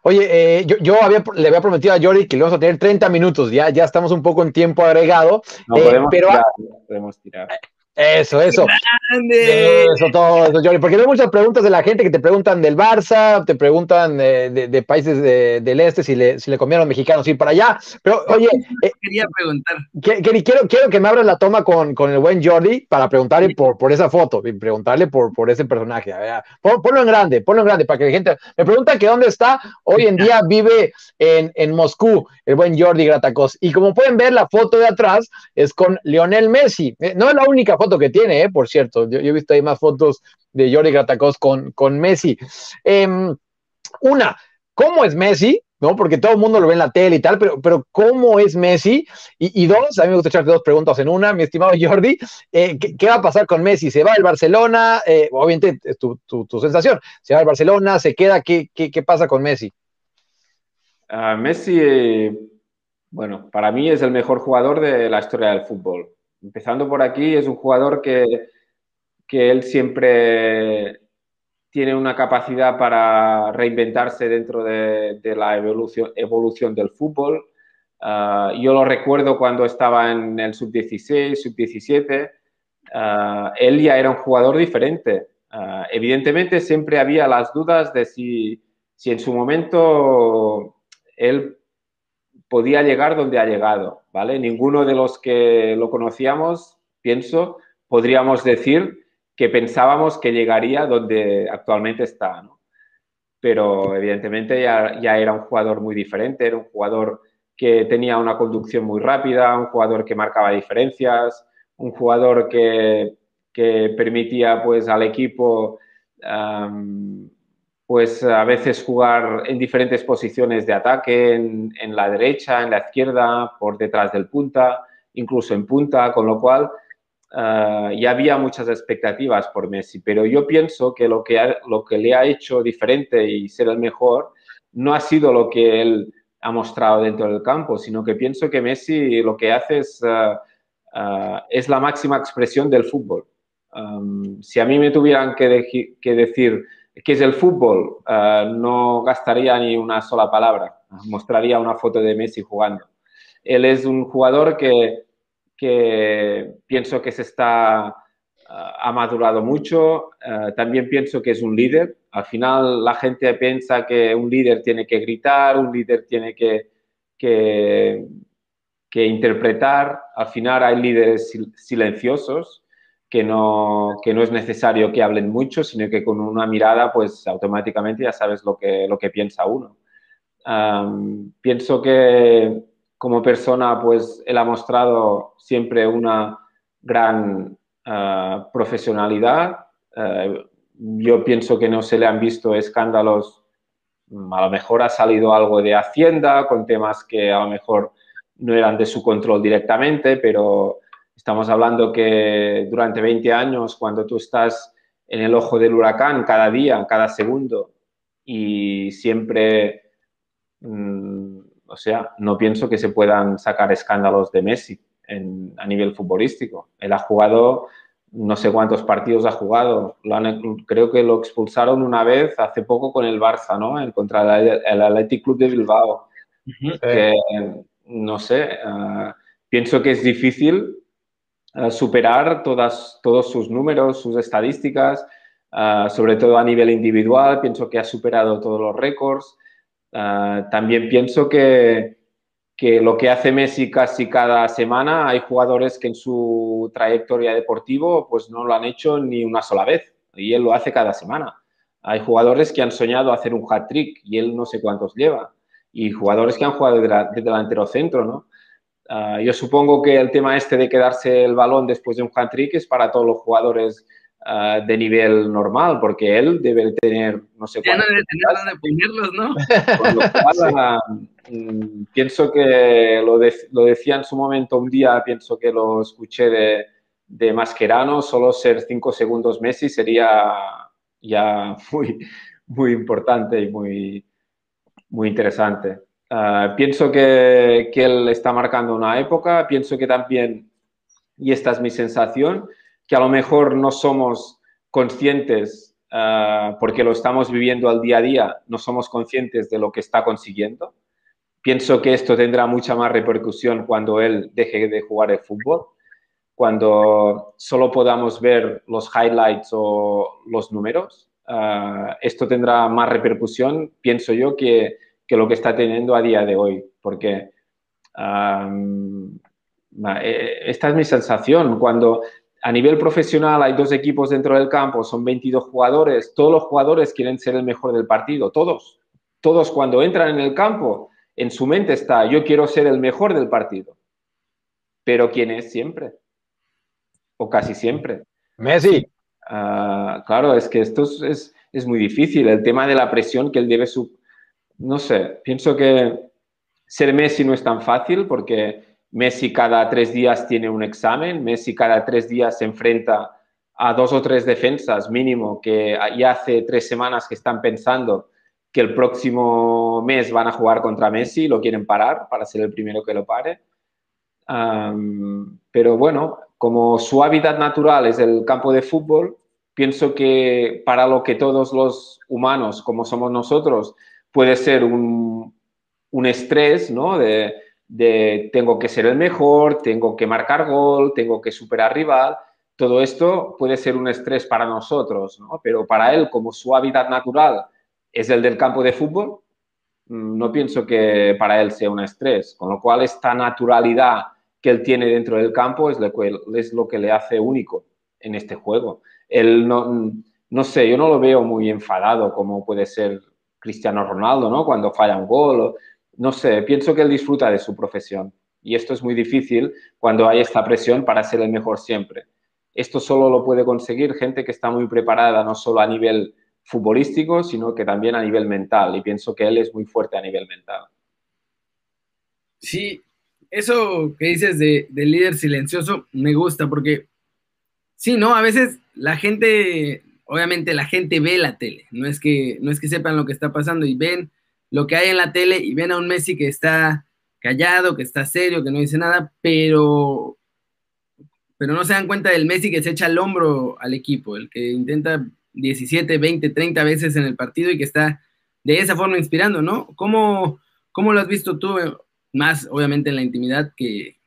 Oye, eh, yo, yo había, le había prometido a Jordi que le vamos a tener 30 minutos, ya, ya estamos un poco en tiempo agregado. No, podemos, eh, pero, tirar, podemos tirar. Eso, eso. ¡Grande! Eso, todo eso, Johnny. Porque hay muchas preguntas de la gente que te preguntan del Barça, te preguntan de, de, de países de, del este si le, si le comieron mexicanos ir para allá. Pero, oye. Eh, quería preguntar. Que, que, quiero, quiero que me abras la toma con, con el buen Jordi para preguntarle sí. por, por esa foto y preguntarle por, por ese personaje. Pon, ponlo en grande, ponlo en grande para que la gente. Me pregunta que dónde está. Hoy en día vive en, en Moscú, el buen Jordi Gratacos. Y como pueden ver, la foto de atrás es con Lionel Messi. Eh, no es la única foto foto que tiene, eh, por cierto. Yo, he visto ahí más fotos de Jordi Gratacos con, con Messi. Eh, una, ¿cómo es Messi? ¿no? Porque todo el mundo lo ve en la tele y tal, pero, pero ¿cómo es Messi? Y, dos, a mí me gusta echarte dos preguntas en una, mi estimado Jordi, eh, ¿qué, ¿qué, va a pasar con Messi? ¿Se va al Barcelona? Eh, obviamente es tu, tu, tu, sensación. ¿Se va al Barcelona? ¿Se queda? ¿Qué, qué, qué pasa con Messi? Uh, Messi, eh, bueno, para mí es el mejor jugador de la historia del fútbol empezando por aquí, es un jugador que, que él siempre tiene una capacidad para reinventarse dentro de, de la evolución, evolución, del fútbol. Uh, yo lo recuerdo cuando estaba en el sub-16, sub-17, uh, él ya era un jugador diferente. Uh, evidentemente siempre había las dudas de si, si en su momento él podía llegar donde ha llegado, ¿vale? Ninguno de los que lo conocíamos, pienso, podríamos decir que pensábamos que llegaría donde actualmente está, ¿no? Pero evidentemente ya, ya, era un jugador muy diferente, era un jugador que tenía una conducción muy rápida, un jugador que marcaba diferencias, un jugador que, permitía pues al equipo pues a veces jugar en diferentes posiciones de ataque, en, la derecha, en la izquierda, por detrás del punta, incluso en punta, con lo cual uh, ya había muchas expectativas por Messi. Pero yo pienso que lo que, lo que le ha hecho diferente y ser el mejor no ha sido lo que él ha mostrado dentro del campo, sino que pienso que Messi lo que hace es, uh, uh, es la máxima expresión del fútbol. Um, si a mí me tuvieran que decir que es el fútbol, eh, no gastaría ni una sola palabra, mostraría una foto de Messi jugando. Él es un jugador que, pienso que se está, eh, ha madurado mucho, eh, también pienso que es un líder. Al final la gente piensa que un líder tiene que gritar, un líder tiene que, que, que interpretar. Al final hay líderes silenciosos que no, que no es necesario que hablen mucho, sino que con una mirada, pues automáticamente ya sabes lo que, lo que piensa uno. pienso que como persona, pues él ha mostrado siempre una gran ah, profesionalidad. Eh, yo pienso que no se le han visto escándalos. A lo mejor ha salido algo de Hacienda con temas que a lo mejor no eran de su control directamente, pero Estamos hablando que durante 20 años, cuando tú estás en el ojo del huracán cada día, cada segundo, y siempre, mm, o sea, no pienso que se puedan sacar escándalos de Messi a nivel futbolístico. Él ha jugado, no sé cuántos partidos ha jugado, creo que lo expulsaron una vez hace poco con el Barça, ¿no? En contra el, Athletic Club de Bilbao. no sé, ah, pienso que es difícil superar todos sus números, sus estadísticas, sobre todo a nivel individual. Pienso que ha superado todos los récords. También pienso que, lo que hace Messi casi cada semana, hay jugadores que en su trayectoria deportivo pues no lo han hecho ni una sola vez y él lo hace cada semana. Hay jugadores que han soñado hacer un hat-trick y él no sé cuántos lleva. Y jugadores que han jugado de, de delantero centro, ¿no? Ah, yo supongo que el tema este de quedarse el balón después de un hat-trick es para todos los jugadores ah, de nivel normal, porque él debe tener, no sé Ya no debe tener dónde ponerlos, ¿no? Ah, mm, pienso que lo, lo, decía en su momento un día, pienso que lo escuché de, de Mascherano, solo ser cinco segundos Messi sería ya muy, muy importante y muy, muy interesante. Ah, pienso que, él está marcando una época, pienso que también, y esta es mi sensación, que a lo mejor no somos conscientes, ah, porque lo estamos viviendo al día a día, no somos conscientes de lo que está consiguiendo. Pienso que esto tendrá mucha más repercusión cuando él deje de jugar el fútbol, cuando solo podamos ver los highlights o los números. Ah, esto tendrá más repercusión, pienso yo, que que lo que está teniendo a día de hoy, porque eh, esta es mi sensación. Cuando a nivel profesional hay dos equipos dentro del campo, son 22 jugadores, todos los jugadores quieren ser el mejor del partido, todos. Todos cuando entran en el campo, en su mente está, yo quiero ser el mejor del partido. Pero ¿quién es siempre? O casi siempre. Messi. Ah, claro, es que esto es, es, muy difícil. El tema de la presión que él debe, su, no sé, pienso que ser Messi no es tan fácil porque Messi cada tres días tiene un examen, Messi cada tres días se enfrenta a dos o tres defensas mínimo que ya hace tres semanas que están pensando que el próximo mes van a jugar contra Messi lo quieren parar para ser el primero que lo pare. pero bueno, como su hábitat natural es el campo de fútbol, pienso que para lo que todos los humanos, como somos nosotros, puede ser un, estrés, ¿no? De, tengo que ser el mejor, tengo que marcar gol, tengo que superar rival. Todo esto puede ser un estrés para nosotros, ¿no? Pero para él, como su hábitat natural es el del campo de fútbol, mm, no pienso que para él sea un estrés. Con lo cual, esta naturalidad que él tiene dentro del campo es lo que, es lo que le hace único en este juego. Él no, no sé, yo no lo veo muy enfadado como puede ser Cristiano Ronaldo, ¿no? Cuando falla un gol no sé, pienso que él disfruta de su profesión. Y esto es muy difícil cuando hay esta presión para ser el mejor siempre. Esto solo lo puede conseguir gente que está muy preparada, no solo a nivel futbolístico, sino que también a nivel mental. Y pienso que él es muy fuerte a nivel mental. Sí, eso que dices de, líder silencioso me gusta porque, sí, ¿no? A veces la gente, obviamente la gente ve la tele, no es que, no es que sepan lo que está pasando y ven lo que hay en la tele y ven a un Messi que está callado, que está serio, que no dice nada, pero, pero no se dan cuenta del Messi que se echa al hombro al equipo, el que intenta 17, 20, 30 veces en el partido y que está de esa forma inspirando, ¿no? ¿Cómo, cómo lo has visto tú, más obviamente en la intimidad que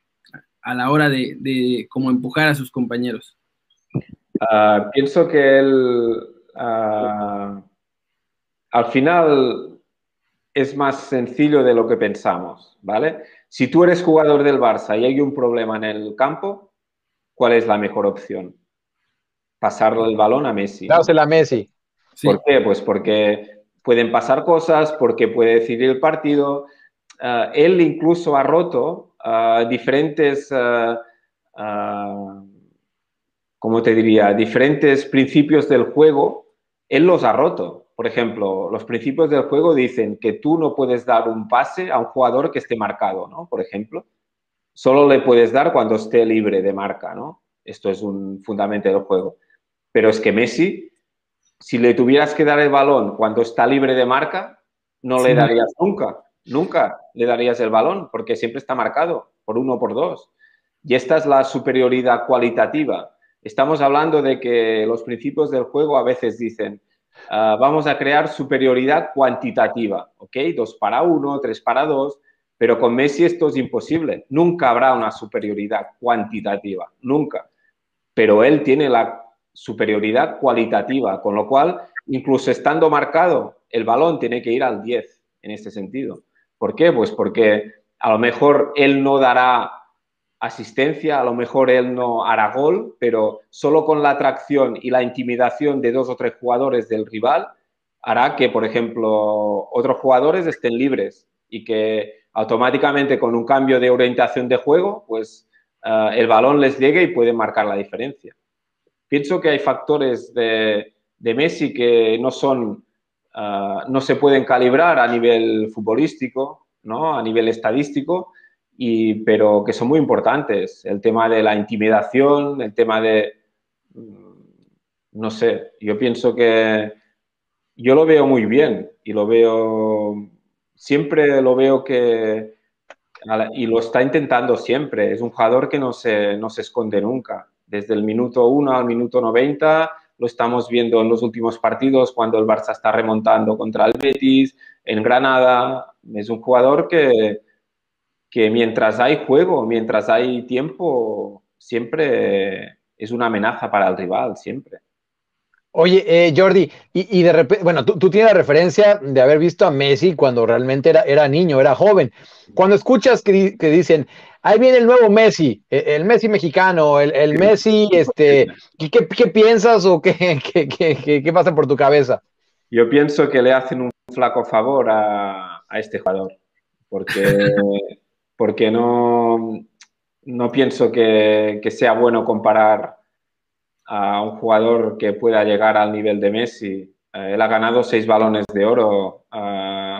a la hora de, de cómo empujar a sus compañeros? Ah, pienso que él, uh, al final, es más sencillo de lo que pensamos, ¿vale? Si tú eres jugador del Barça y hay un problema en el campo, ¿cuál es la mejor opción? Pasarle el balón a Messi. Dársela a Messi. ¿Por qué? Pues porque pueden pasar cosas, porque puede decidir el partido. Ah, él incluso ha roto ah, diferentes, uh, ¿cómo te diría? Diferentes principios del juego. Él los ha roto. Por ejemplo, los principios del juego dicen que tú no puedes dar un pase a un jugador que esté marcado, ¿no? Por ejemplo, solo le puedes dar cuando esté libre de marca, ¿no? Esto es un fundamento del juego. Pero es que Messi, si le tuvieras que dar el balón cuando está libre de marca, no le darías nunca, nunca le darías el balón, porque siempre está marcado por uno o por dos. Y esta es la superioridad cualitativa. Estamos hablando de que los principios del juego a veces dicen, Ah, vamos a crear superioridad cuantitativa, ¿ok? Dos para uno, tres para dos, pero con Messi esto es imposible. Nunca habrá una superioridad cuantitativa, nunca. Pero él tiene la superioridad cualitativa, con lo cual, incluso estando marcado, el balón tiene que ir al 10 en este sentido. ¿Por qué? Pues porque a lo mejor él no dará asistencia, a lo mejor él no hará gol, pero solo con la atracción y la intimidación de dos o tres jugadores del rival hará que, por ejemplo, otros jugadores estén libres y que automáticamente con un cambio de orientación de juego, pues eh, el balón les llegue y puede marcar la diferencia. Pienso que hay factores de, Messi que no son, eh, no se pueden calibrar a nivel futbolístico, ¿no? a nivel estadístico, pero que son muy importantes. El tema de la intimidación, el tema de, mm, no sé, yo pienso que yo lo veo muy bien y lo veo, siempre lo veo que, y lo está intentando siempre, es un jugador que no se, no se esconde nunca. Desde el minuto 1 al minuto 90 lo estamos viendo en los últimos partidos cuando el Barça está remontando contra el Betis, en Granada. Es un jugador que, que mientras hay juego, mientras hay tiempo, siempre es una amenaza para el rival, siempre. Oye, eh, Jordi, y, de repente, bueno, tú, tienes la referencia de haber visto a Messi cuando realmente era, era niño, era joven. Cuando escuchas que, dicen, ahí viene el nuevo Messi, e, el, Messi mexicano, el, Messi, este, ¿qué, piensas o qué, qué, pasa por tu cabeza? Yo pienso que le hacen un flaco favor a, a este jugador, porque porque no, no pienso que, sea bueno comparar a un jugador que pueda llegar al nivel de Messi. Eh, él ha ganado seis balones de oro. Eh,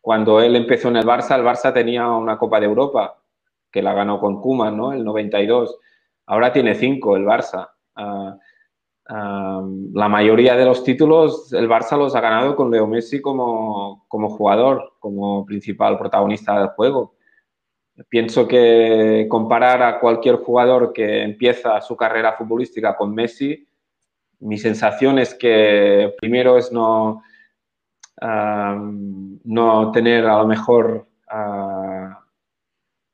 cuando él empezó en el Barça, el Barça tenía una Copa de Europa, que la ganó con Koeman, ¿no? El 92. Ahora tiene cinco el Barça. Eh, la mayoría de los títulos el Barça los ha ganado con Leo Messi como, como jugador, como principal protagonista del juego. Pienso que comparar a cualquier jugador que empieza su carrera futbolística con Messi, mi sensación es que primero es no, no tener a lo mejor...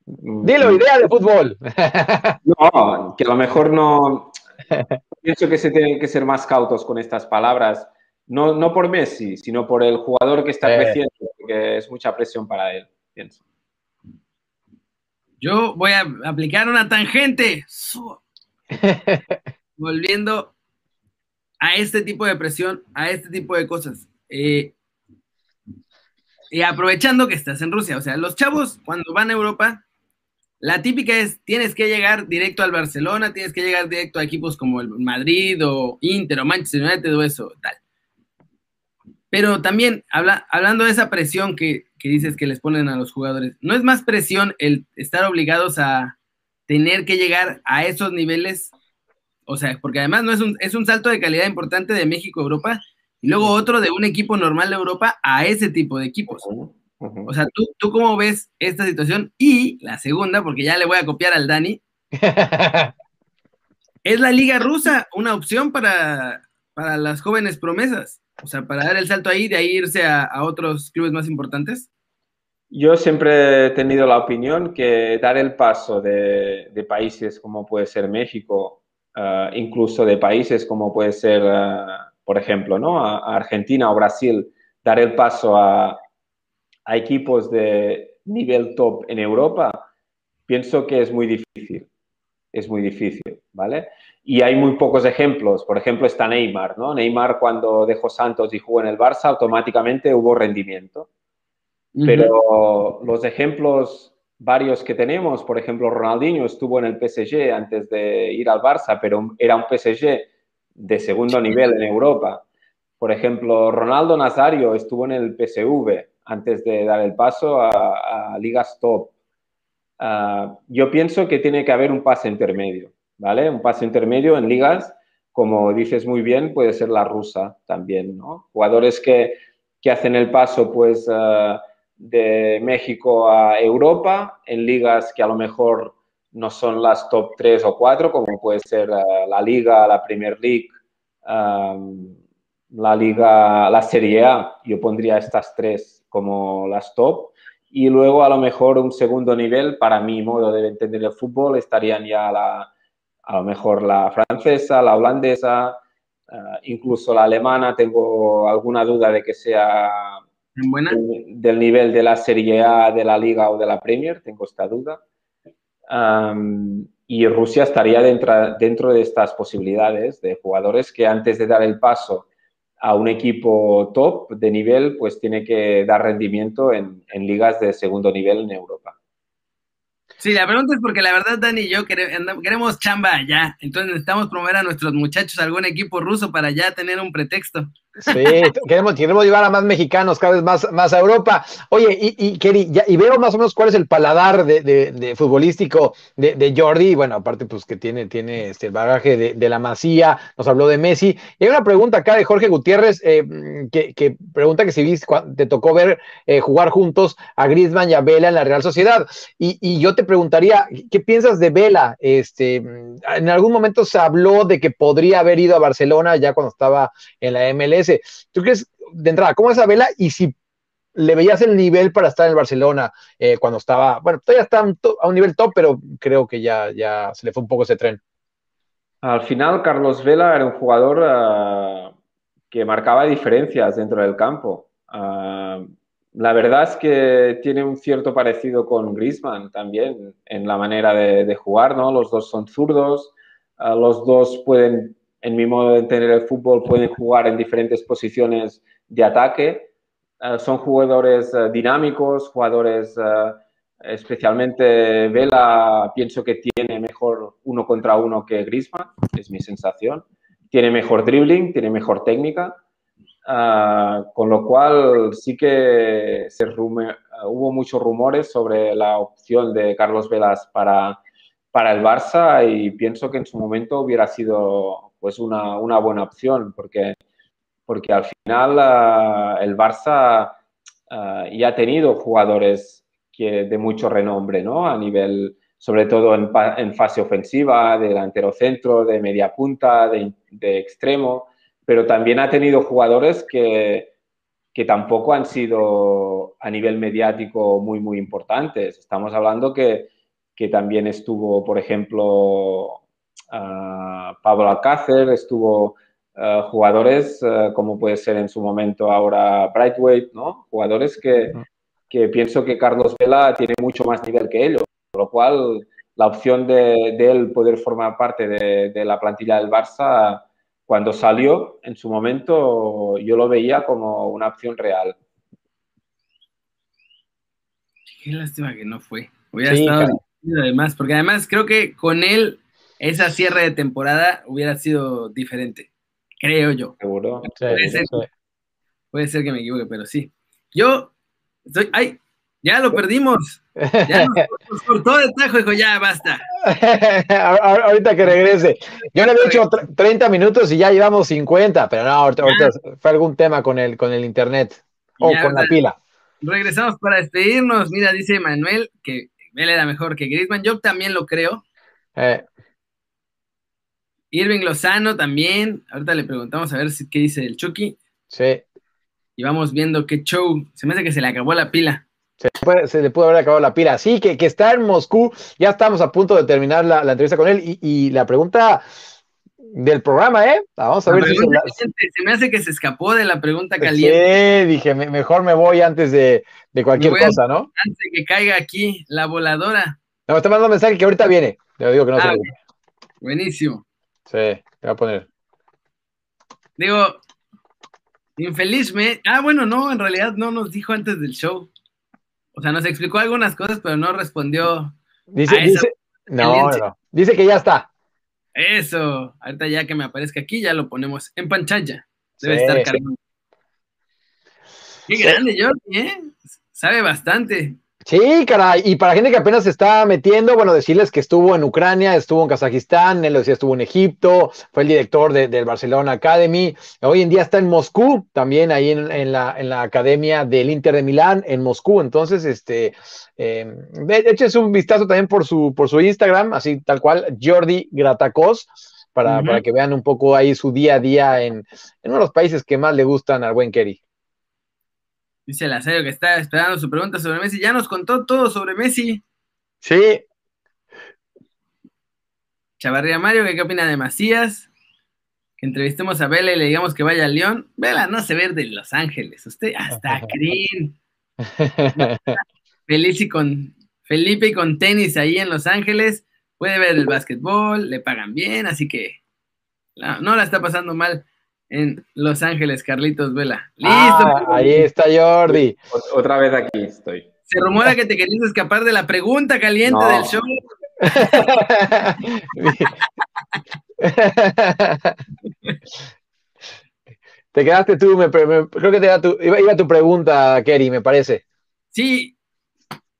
Dilo, idea de fútbol. no, que a lo mejor no... Pienso que se tienen que ser más cautos con estas palabras, no, no por Messi, sino por el jugador que está creciendo, porque es mucha presión para él, pienso. Yo voy a aplicar una tangente. Volviendo a este tipo de presión, a este tipo de cosas. Eh, y aprovechando que estás en Rusia, o sea, los chavos cuando van a Europa, la típica es, tienes que llegar directo al Barcelona, tienes que llegar directo a equipos como el Madrid o Inter o Manchester United o eso, tal. Pero también, habla, hablando de esa presión que, que dices que les ponen a los jugadores, ¿no es más presión el estar obligados a tener que llegar a esos niveles? O sea, porque además no es un, es un salto de calidad importante de México a Europa y luego otro de un equipo normal de Europa a ese tipo de equipos. O sea, ¿tú, ¿tú cómo ves esta situación? Y la segunda, porque ya le voy a copiar al Dani, ¿es la liga rusa una opción para, para las jóvenes promesas? O sea, para dar el salto ahí, de irse a, otros clubes más importantes. Yo siempre he tenido la opinión que dar el paso de, países como puede ser México, eh, incluso de países como puede ser, eh, por ejemplo, ¿no? Argentina o Brasil, dar el paso a, a equipos de nivel top en Europa, pienso que es muy difícil. Es muy difícil, ¿vale? Y hay muy pocos ejemplos. Por ejemplo, está Neymar, ¿no? Neymar cuando dejó Santos y jugó en el Barça, automáticamente hubo rendimiento. Pero los ejemplos varios que tenemos, por ejemplo, Ronaldinho estuvo en el PSG antes de ir al Barça, pero era un PSG de segundo nivel en Europa. Por ejemplo, Ronaldo Nazario estuvo en el PSV antes de dar el paso a, ligas top. Ah, yo pienso que tiene que haber un pase intermedio. ¿Vale? Un paso intermedio en ligas, como dices muy bien, puede ser la rusa también, ¿no? Jugadores que, hacen el paso, pues, eh, de México a Europa en ligas que a lo mejor no son las top 3 o 4, como puede ser eh, la Liga, la Premier League, la Liga, la Serie A. Yo pondría estas tres como las top. Y luego a lo mejor un segundo nivel, para mi modo de entender el fútbol, estarían ya la, a lo mejor la francesa, la holandesa, eh, incluso la alemana, tengo alguna duda de que sea del nivel de la Serie A, de la Liga o de la Premier, tengo esta duda. y Rusia estaría dentro, dentro de estas posibilidades de jugadores que antes de dar el paso a un equipo top de nivel, pues tiene que dar rendimiento en ligas de segundo nivel en Europa. Sí, la pregunta es porque la verdad Dani y yo queremos chamba allá, entonces necesitamos promover a nuestros muchachos algún equipo ruso para ya tener un pretexto. Sí, queremos, queremos llevar a más mexicanos cada vez más, más a Europa. Oye, y, y, y veo más o menos cuál es el paladar de, de, futbolístico de, de, Jordi. Bueno, aparte, pues que tiene, tiene este, bagaje de, la masía, nos habló de Messi. Y hay una pregunta acá de Jorge Gutiérrez eh, que, que, pregunta que si viste, te tocó ver eh, jugar juntos a Griezmann y a Vela en la Real Sociedad. Y, y yo te preguntaría, ¿qué piensas de Vela? Este, en algún momento se habló de que podría haber ido a Barcelona ya cuando estaba en la MLS ¿Tú crees, de entrada, cómo es Vela y si le veías el nivel para estar en el Barcelona eh, cuando estaba, bueno, todavía está a un nivel top, pero creo que ya, ya se le fue un poco ese tren. Al final, Carlos Vela era un jugador ah, que marcaba diferencias dentro del campo. Ah, la verdad es que tiene un cierto parecido con Griezmann también en la manera de, jugar, ¿no? Los dos son zurdos, ah, los dos pueden en mi modo de entender el fútbol, pueden jugar en diferentes posiciones de ataque. Eh, son jugadores eh, dinámicos, jugadores, eh, especialmente Vela, pienso que tiene mejor uno contra uno que Griezmann, es mi sensación. Tiene mejor dribbling, tiene mejor técnica, con lo cual sí que se hubo muchos rumores sobre la opción de Carlos Velas para, para el Barça y pienso que en su momento hubiera sido pues una, buena opción, porque, porque al final ah, el Barça ah, ya ha tenido jugadores que, de mucho renombre, ¿no? A nivel, sobre todo en, fase ofensiva, de delantero centro, de media punta, de, extremo, pero también ha tenido jugadores que, que tampoco han sido a nivel mediático muy, muy importantes. Estamos hablando que, que también estuvo, por ejemplo, Pablo Alcácer, estuvo eh, jugadores eh, como puede ser en su momento ahora Brightweight, ¿no? Jugadores que, que, pienso que Carlos Vela tiene mucho más nivel que ellos, por lo cual la opción de, él poder formar parte de, la plantilla del Barça cuando salió en su momento yo lo veía como una opción real. qué lástima que no fue. Hubiera estado además, porque además creo que con él esa cierre de temporada hubiera sido diferente, creo yo. Seguro. puede, ser, que me equivoque, pero sí. Yo estoy, ay, ya lo perdimos. Ya nos cortó de tajo, dijo, ya basta. ahorita que regrese. Yo le había hecho 30 minutos y ya llevamos 50, pero no, ahorita, fue algún tema con el, con el internet o con la pila. Regresamos para despedirnos. Mira, dice Manuel que él era mejor que Griezmann. Yo también lo creo. Eh. Irving Lozano también. Ahorita le preguntamos a ver si, qué dice el Chucky. Sí. Y vamos viendo qué show. Se me hace que se le acabó la pila. Se, le pudo haber acabado la pila. Sí, que, que está en Moscú. Ya estamos a punto de terminar la, entrevista con él. Y, la pregunta del programa, ¿eh? Vamos a ver si se, me hace que se escapó de la pregunta caliente. Sí, dije, mejor me voy antes de, cualquier cosa, ¿no? Antes de que caiga aquí la voladora. No, me está mandando un mensaje que ahorita viene. Le digo que no ah, Buenísimo. Sí, te voy a poner. Digo, infelizmente. Ah, bueno, no, en realidad no nos dijo antes del show. O sea, nos explicó algunas cosas, pero no respondió. Dice, dice, no, no, dice que ya está. Eso, ahorita ya que me aparezca aquí, ya lo ponemos en pantalla. Debe estar cargando. Qué grande, Jordi, ¿eh? Sabe bastante. Sí, caray, y para gente que apenas se está metiendo, bueno, decirles que estuvo en Ucrania, estuvo en Kazajistán, él lo decía, estuvo en Egipto, fue el director del Barcelona Academy, hoy en día está en Moscú, también ahí en, la, en la academia del Inter de Milán, en Moscú, entonces, este, eh, eches un vistazo también por su, por su Instagram, así tal cual, Jordi Gratacos, para, para que vean un poco ahí su día a día en, en uno de los países que más le gustan al buen Kerry. Dice el asedio que está esperando su pregunta sobre Messi. Ya nos contó todo sobre Messi. Sí. Chavarría Mario, ¿qué opina de Macías? Que entrevistemos a Vela y le digamos que vaya a León. Vela no se ve de Los Ángeles. Usted hasta creen. Feliz y con Felipe y con tenis ahí en Los Ángeles. Puede ver el básquetbol, le pagan bien, así que no la está pasando mal en Los Ángeles, Carlitos Vela. Ah, Listo. ahí está Jordi. Otra vez aquí estoy. Se rumora que te querías escapar de la pregunta caliente del show. te quedaste tú, creo que te iba, tu, iba, tu pregunta, Kerry, me parece. Sí,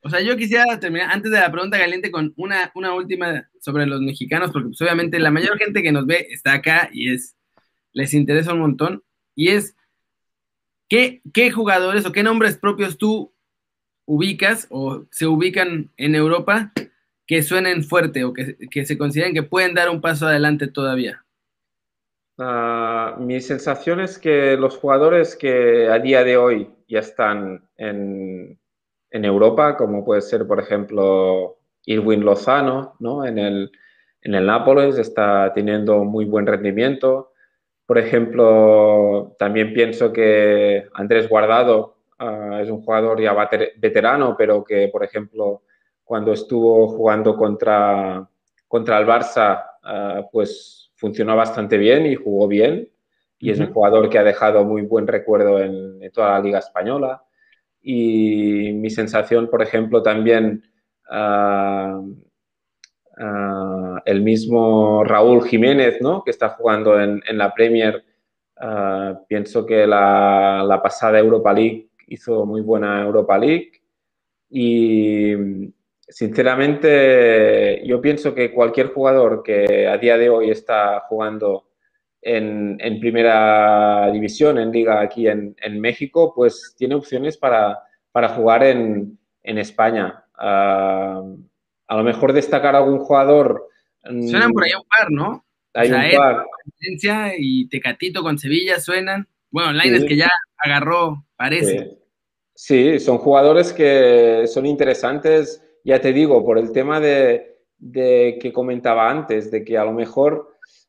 o sea, yo quisiera terminar antes de la pregunta caliente con una, una última sobre los mexicanos, porque pues, obviamente la mayor gente que nos ve está acá y es les interesa un montón, y es ¿qué, qué jugadores o qué nombres propios tú ubicas o se ubican en Europa que suenen fuerte o que, se consideren que pueden dar un paso adelante todavía? Ah, mi sensación es que los jugadores que a día de hoy ya están en, en Europa, como puede ser, por ejemplo, Irwin Lozano, ¿no? En el, en el Nápoles está teniendo muy buen rendimiento. Por ejemplo, también pienso que Andrés Guardado ah, es un jugador ya veterano, pero que, por ejemplo, cuando estuvo jugando contra, contra el Barça, ah, pues funcionó bastante bien y jugó bien. Y es un jugador que ha dejado muy buen recuerdo en, toda la Liga Española. Y mi sensación, por ejemplo, también ah, Ah, el mismo Raúl Jiménez, ¿no? que está jugando en, la Premier, ah, pienso que la, pasada Europa League hizo muy buena Europa League y sinceramente yo pienso que cualquier jugador que a día de hoy está jugando en, primera división, en liga aquí en, México, pues tiene opciones para, jugar en, España. Ah, a lo mejor destacar algún jugador. Mm, suenan por ahí un par, ¿no? Hay un par. Y Tecatito con Sevilla suenan. Bueno, Laines que ya agarró, parece. Sí. son jugadores que son interesantes, ya te digo, por el tema de, que comentaba antes, de que a lo mejor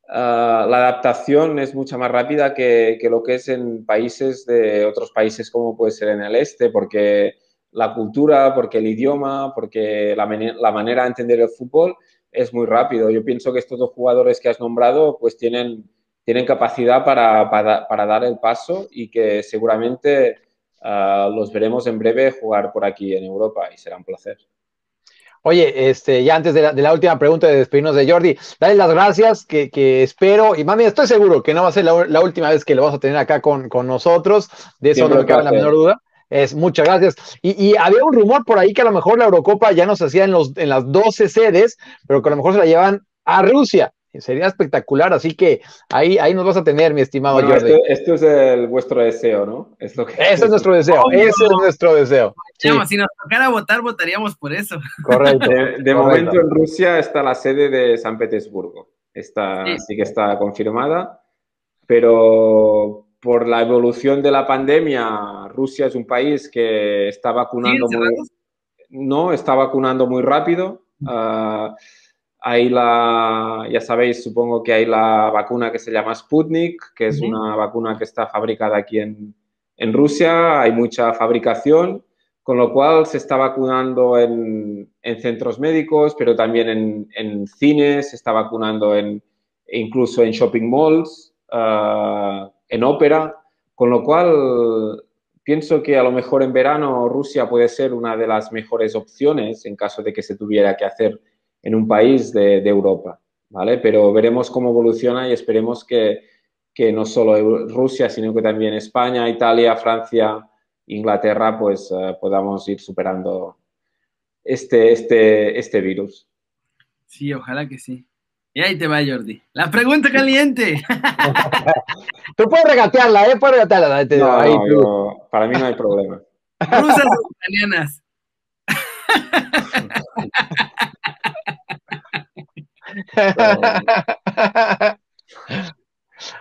ah, la adaptación es mucho más rápida que, que, lo que es en países de otros países como puede ser en el este, porque la cultura, porque el idioma, porque la, manera de entender el fútbol es muy rápido. Yo pienso que estos dos jugadores que has nombrado pues tienen, tienen capacidad para, dar el paso y que seguramente ah, los veremos en breve jugar por aquí en Europa y será un placer. Oye, este, ya antes de la, última pregunta de despedirnos de Jordi, dale las gracias, que, espero, y mami, estoy seguro que no va a ser la, última vez que lo vamos a tener acá con, nosotros, de eso no me cabe la menor duda. Es, muchas gracias. Y, había un rumor por ahí que a lo mejor la Eurocopa ya no se hacía en, los, en las 12 sedes, pero que a lo mejor se la llevan a Rusia. Sería espectacular, así que ahí, ahí nos vas a tener, mi estimado Jordi. Esto, es el, vuestro deseo, ¿no? Esto Eso es nuestro deseo, eso es nuestro deseo. Si nos tocara votar, votaríamos por eso. Correcto. De, momento en Rusia está la sede de San Petersburgo. Está, sí. que está confirmada, pero por la evolución de la pandemia, Rusia es un país que está vacunando muy... No, está vacunando muy rápido. Uh, hay la, ya sabéis, supongo que hay la vacuna que se llama Sputnik, que es una vacuna que está fabricada aquí en, Rusia, hay mucha fabricación, con lo cual se está vacunando en, centros médicos, pero también en, cines, se está vacunando en, incluso en shopping malls, ah, en ópera, con lo cual pienso que a lo mejor en verano Rusia puede ser una de las mejores opciones en caso de que se tuviera que hacer en un país de, Europa, ¿vale? Pero veremos cómo evoluciona y esperemos que, no solo Rusia, sino que también España, Italia, Francia, Inglaterra, pues eh, podamos ir superando este, este, este virus. Sí, ojalá que sí. Y ahí te va, Jordi. La pregunta caliente. tú puedes regatearla, ¿eh? Puedes regatearla. No, para mí no hay problema. Rusas o ucranianas.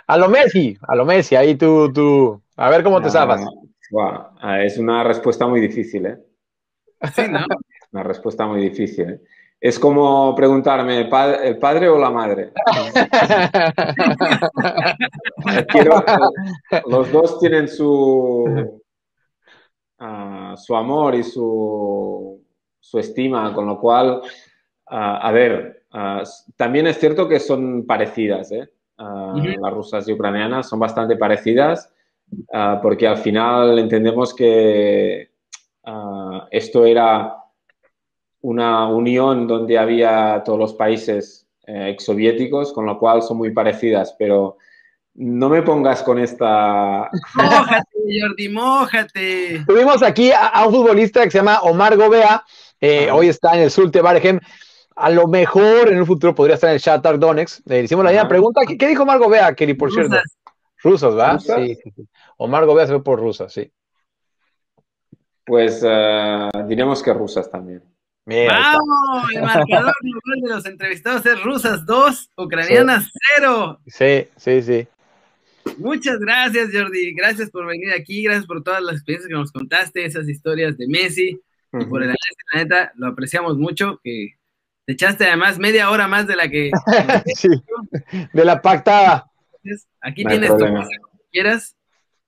a lo Messi, a lo Messi, ahí tú, tú, a ver cómo te sabes. Ah, es una respuesta muy difícil, ¿eh? Una respuesta muy difícil. ¿eh? Es como preguntarme, ¿el padre, o la madre? los dos tienen su, ah, su amor y su, su estima, con lo cual, ah, a ver, Ah, también es cierto que son parecidas, ¿eh? Las rusas y ucranianas son bastante parecidas porque al final entendemos que esto era una unión donde había todos los países eh, exsoviéticos, con lo cual son muy parecidas, pero no me pongas con esta... Mójate, Jordi, mójate. Tuvimos aquí a, un futbolista que se llama Omar Gobea, eh, hoy está en el Sulte Bargem, a lo mejor en un futuro podría estar en el Shakhtar Donex. Le hicimos la misma pregunta. ¿Qué, dijo Margo Bea, Kelly, por cierto? Rusos, ¿va? Sí, sí, sí. O Margo Bea se ve por rusas, sí. Pues uh, diremos que rusas también. ¡Vamos! El marcador de los entrevistados es rusas 2, ucranianas 0. Sí, sí, sí. Muchas gracias, Jordi. Gracias por venir aquí. Gracias por todas las experiencias que nos contaste, esas historias de Messi. y por el análisis, la neta, lo apreciamos mucho. Que te echaste además media hora más de la que. sí, de la pactada. Aquí tienes lo que quieras.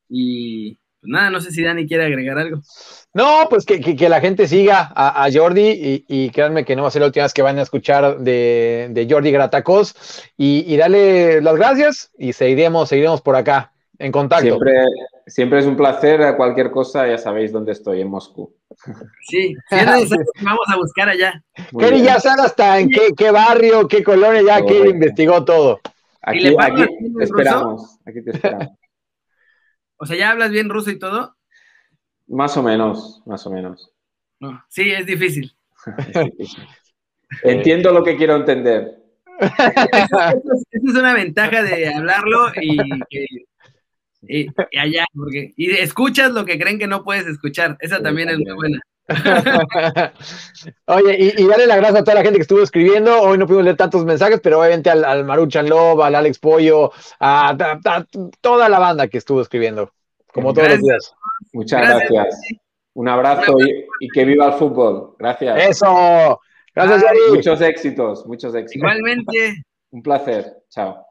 Y pues nada, no sé si Dani quiere agregar algo. No, pues que, que, la gente siga a, Jordi y, y, créanme que no va a ser la última vez que van a escuchar de, de Jordi Gratacos y, y dale las gracias y seguiremos, seguiremos por acá en contacto. Siempre, siempre es un placer. Cualquier cosa, ya sabéis dónde estoy, en Moscú. Sí, vamos a buscar allá. Kelly ya sabe hasta en qué, barrio, qué colonia, ya que investigó todo. Aquí, aquí te esperamos. Aquí te esperamos. O sea, ¿ya hablas bien ruso y todo? Más o menos, más o menos. sí, es difícil. Entiendo lo que quiero entender. Esa es una ventaja de hablarlo y que y, allá, porque, y escuchas lo que creen que no puedes escuchar. Esa también es muy buena. Oye, y, dale la gracias a toda la gente que estuvo escribiendo. Hoy no pudimos leer tantos mensajes, pero obviamente al, al Maruchan Love, al Alex Pollo, a, toda la banda que estuvo escribiendo, como todos los días. Muchas gracias. Un abrazo y, que viva el fútbol. Gracias. Eso. Gracias, Muchos éxitos, muchos éxitos. Igualmente. Un placer. Chao.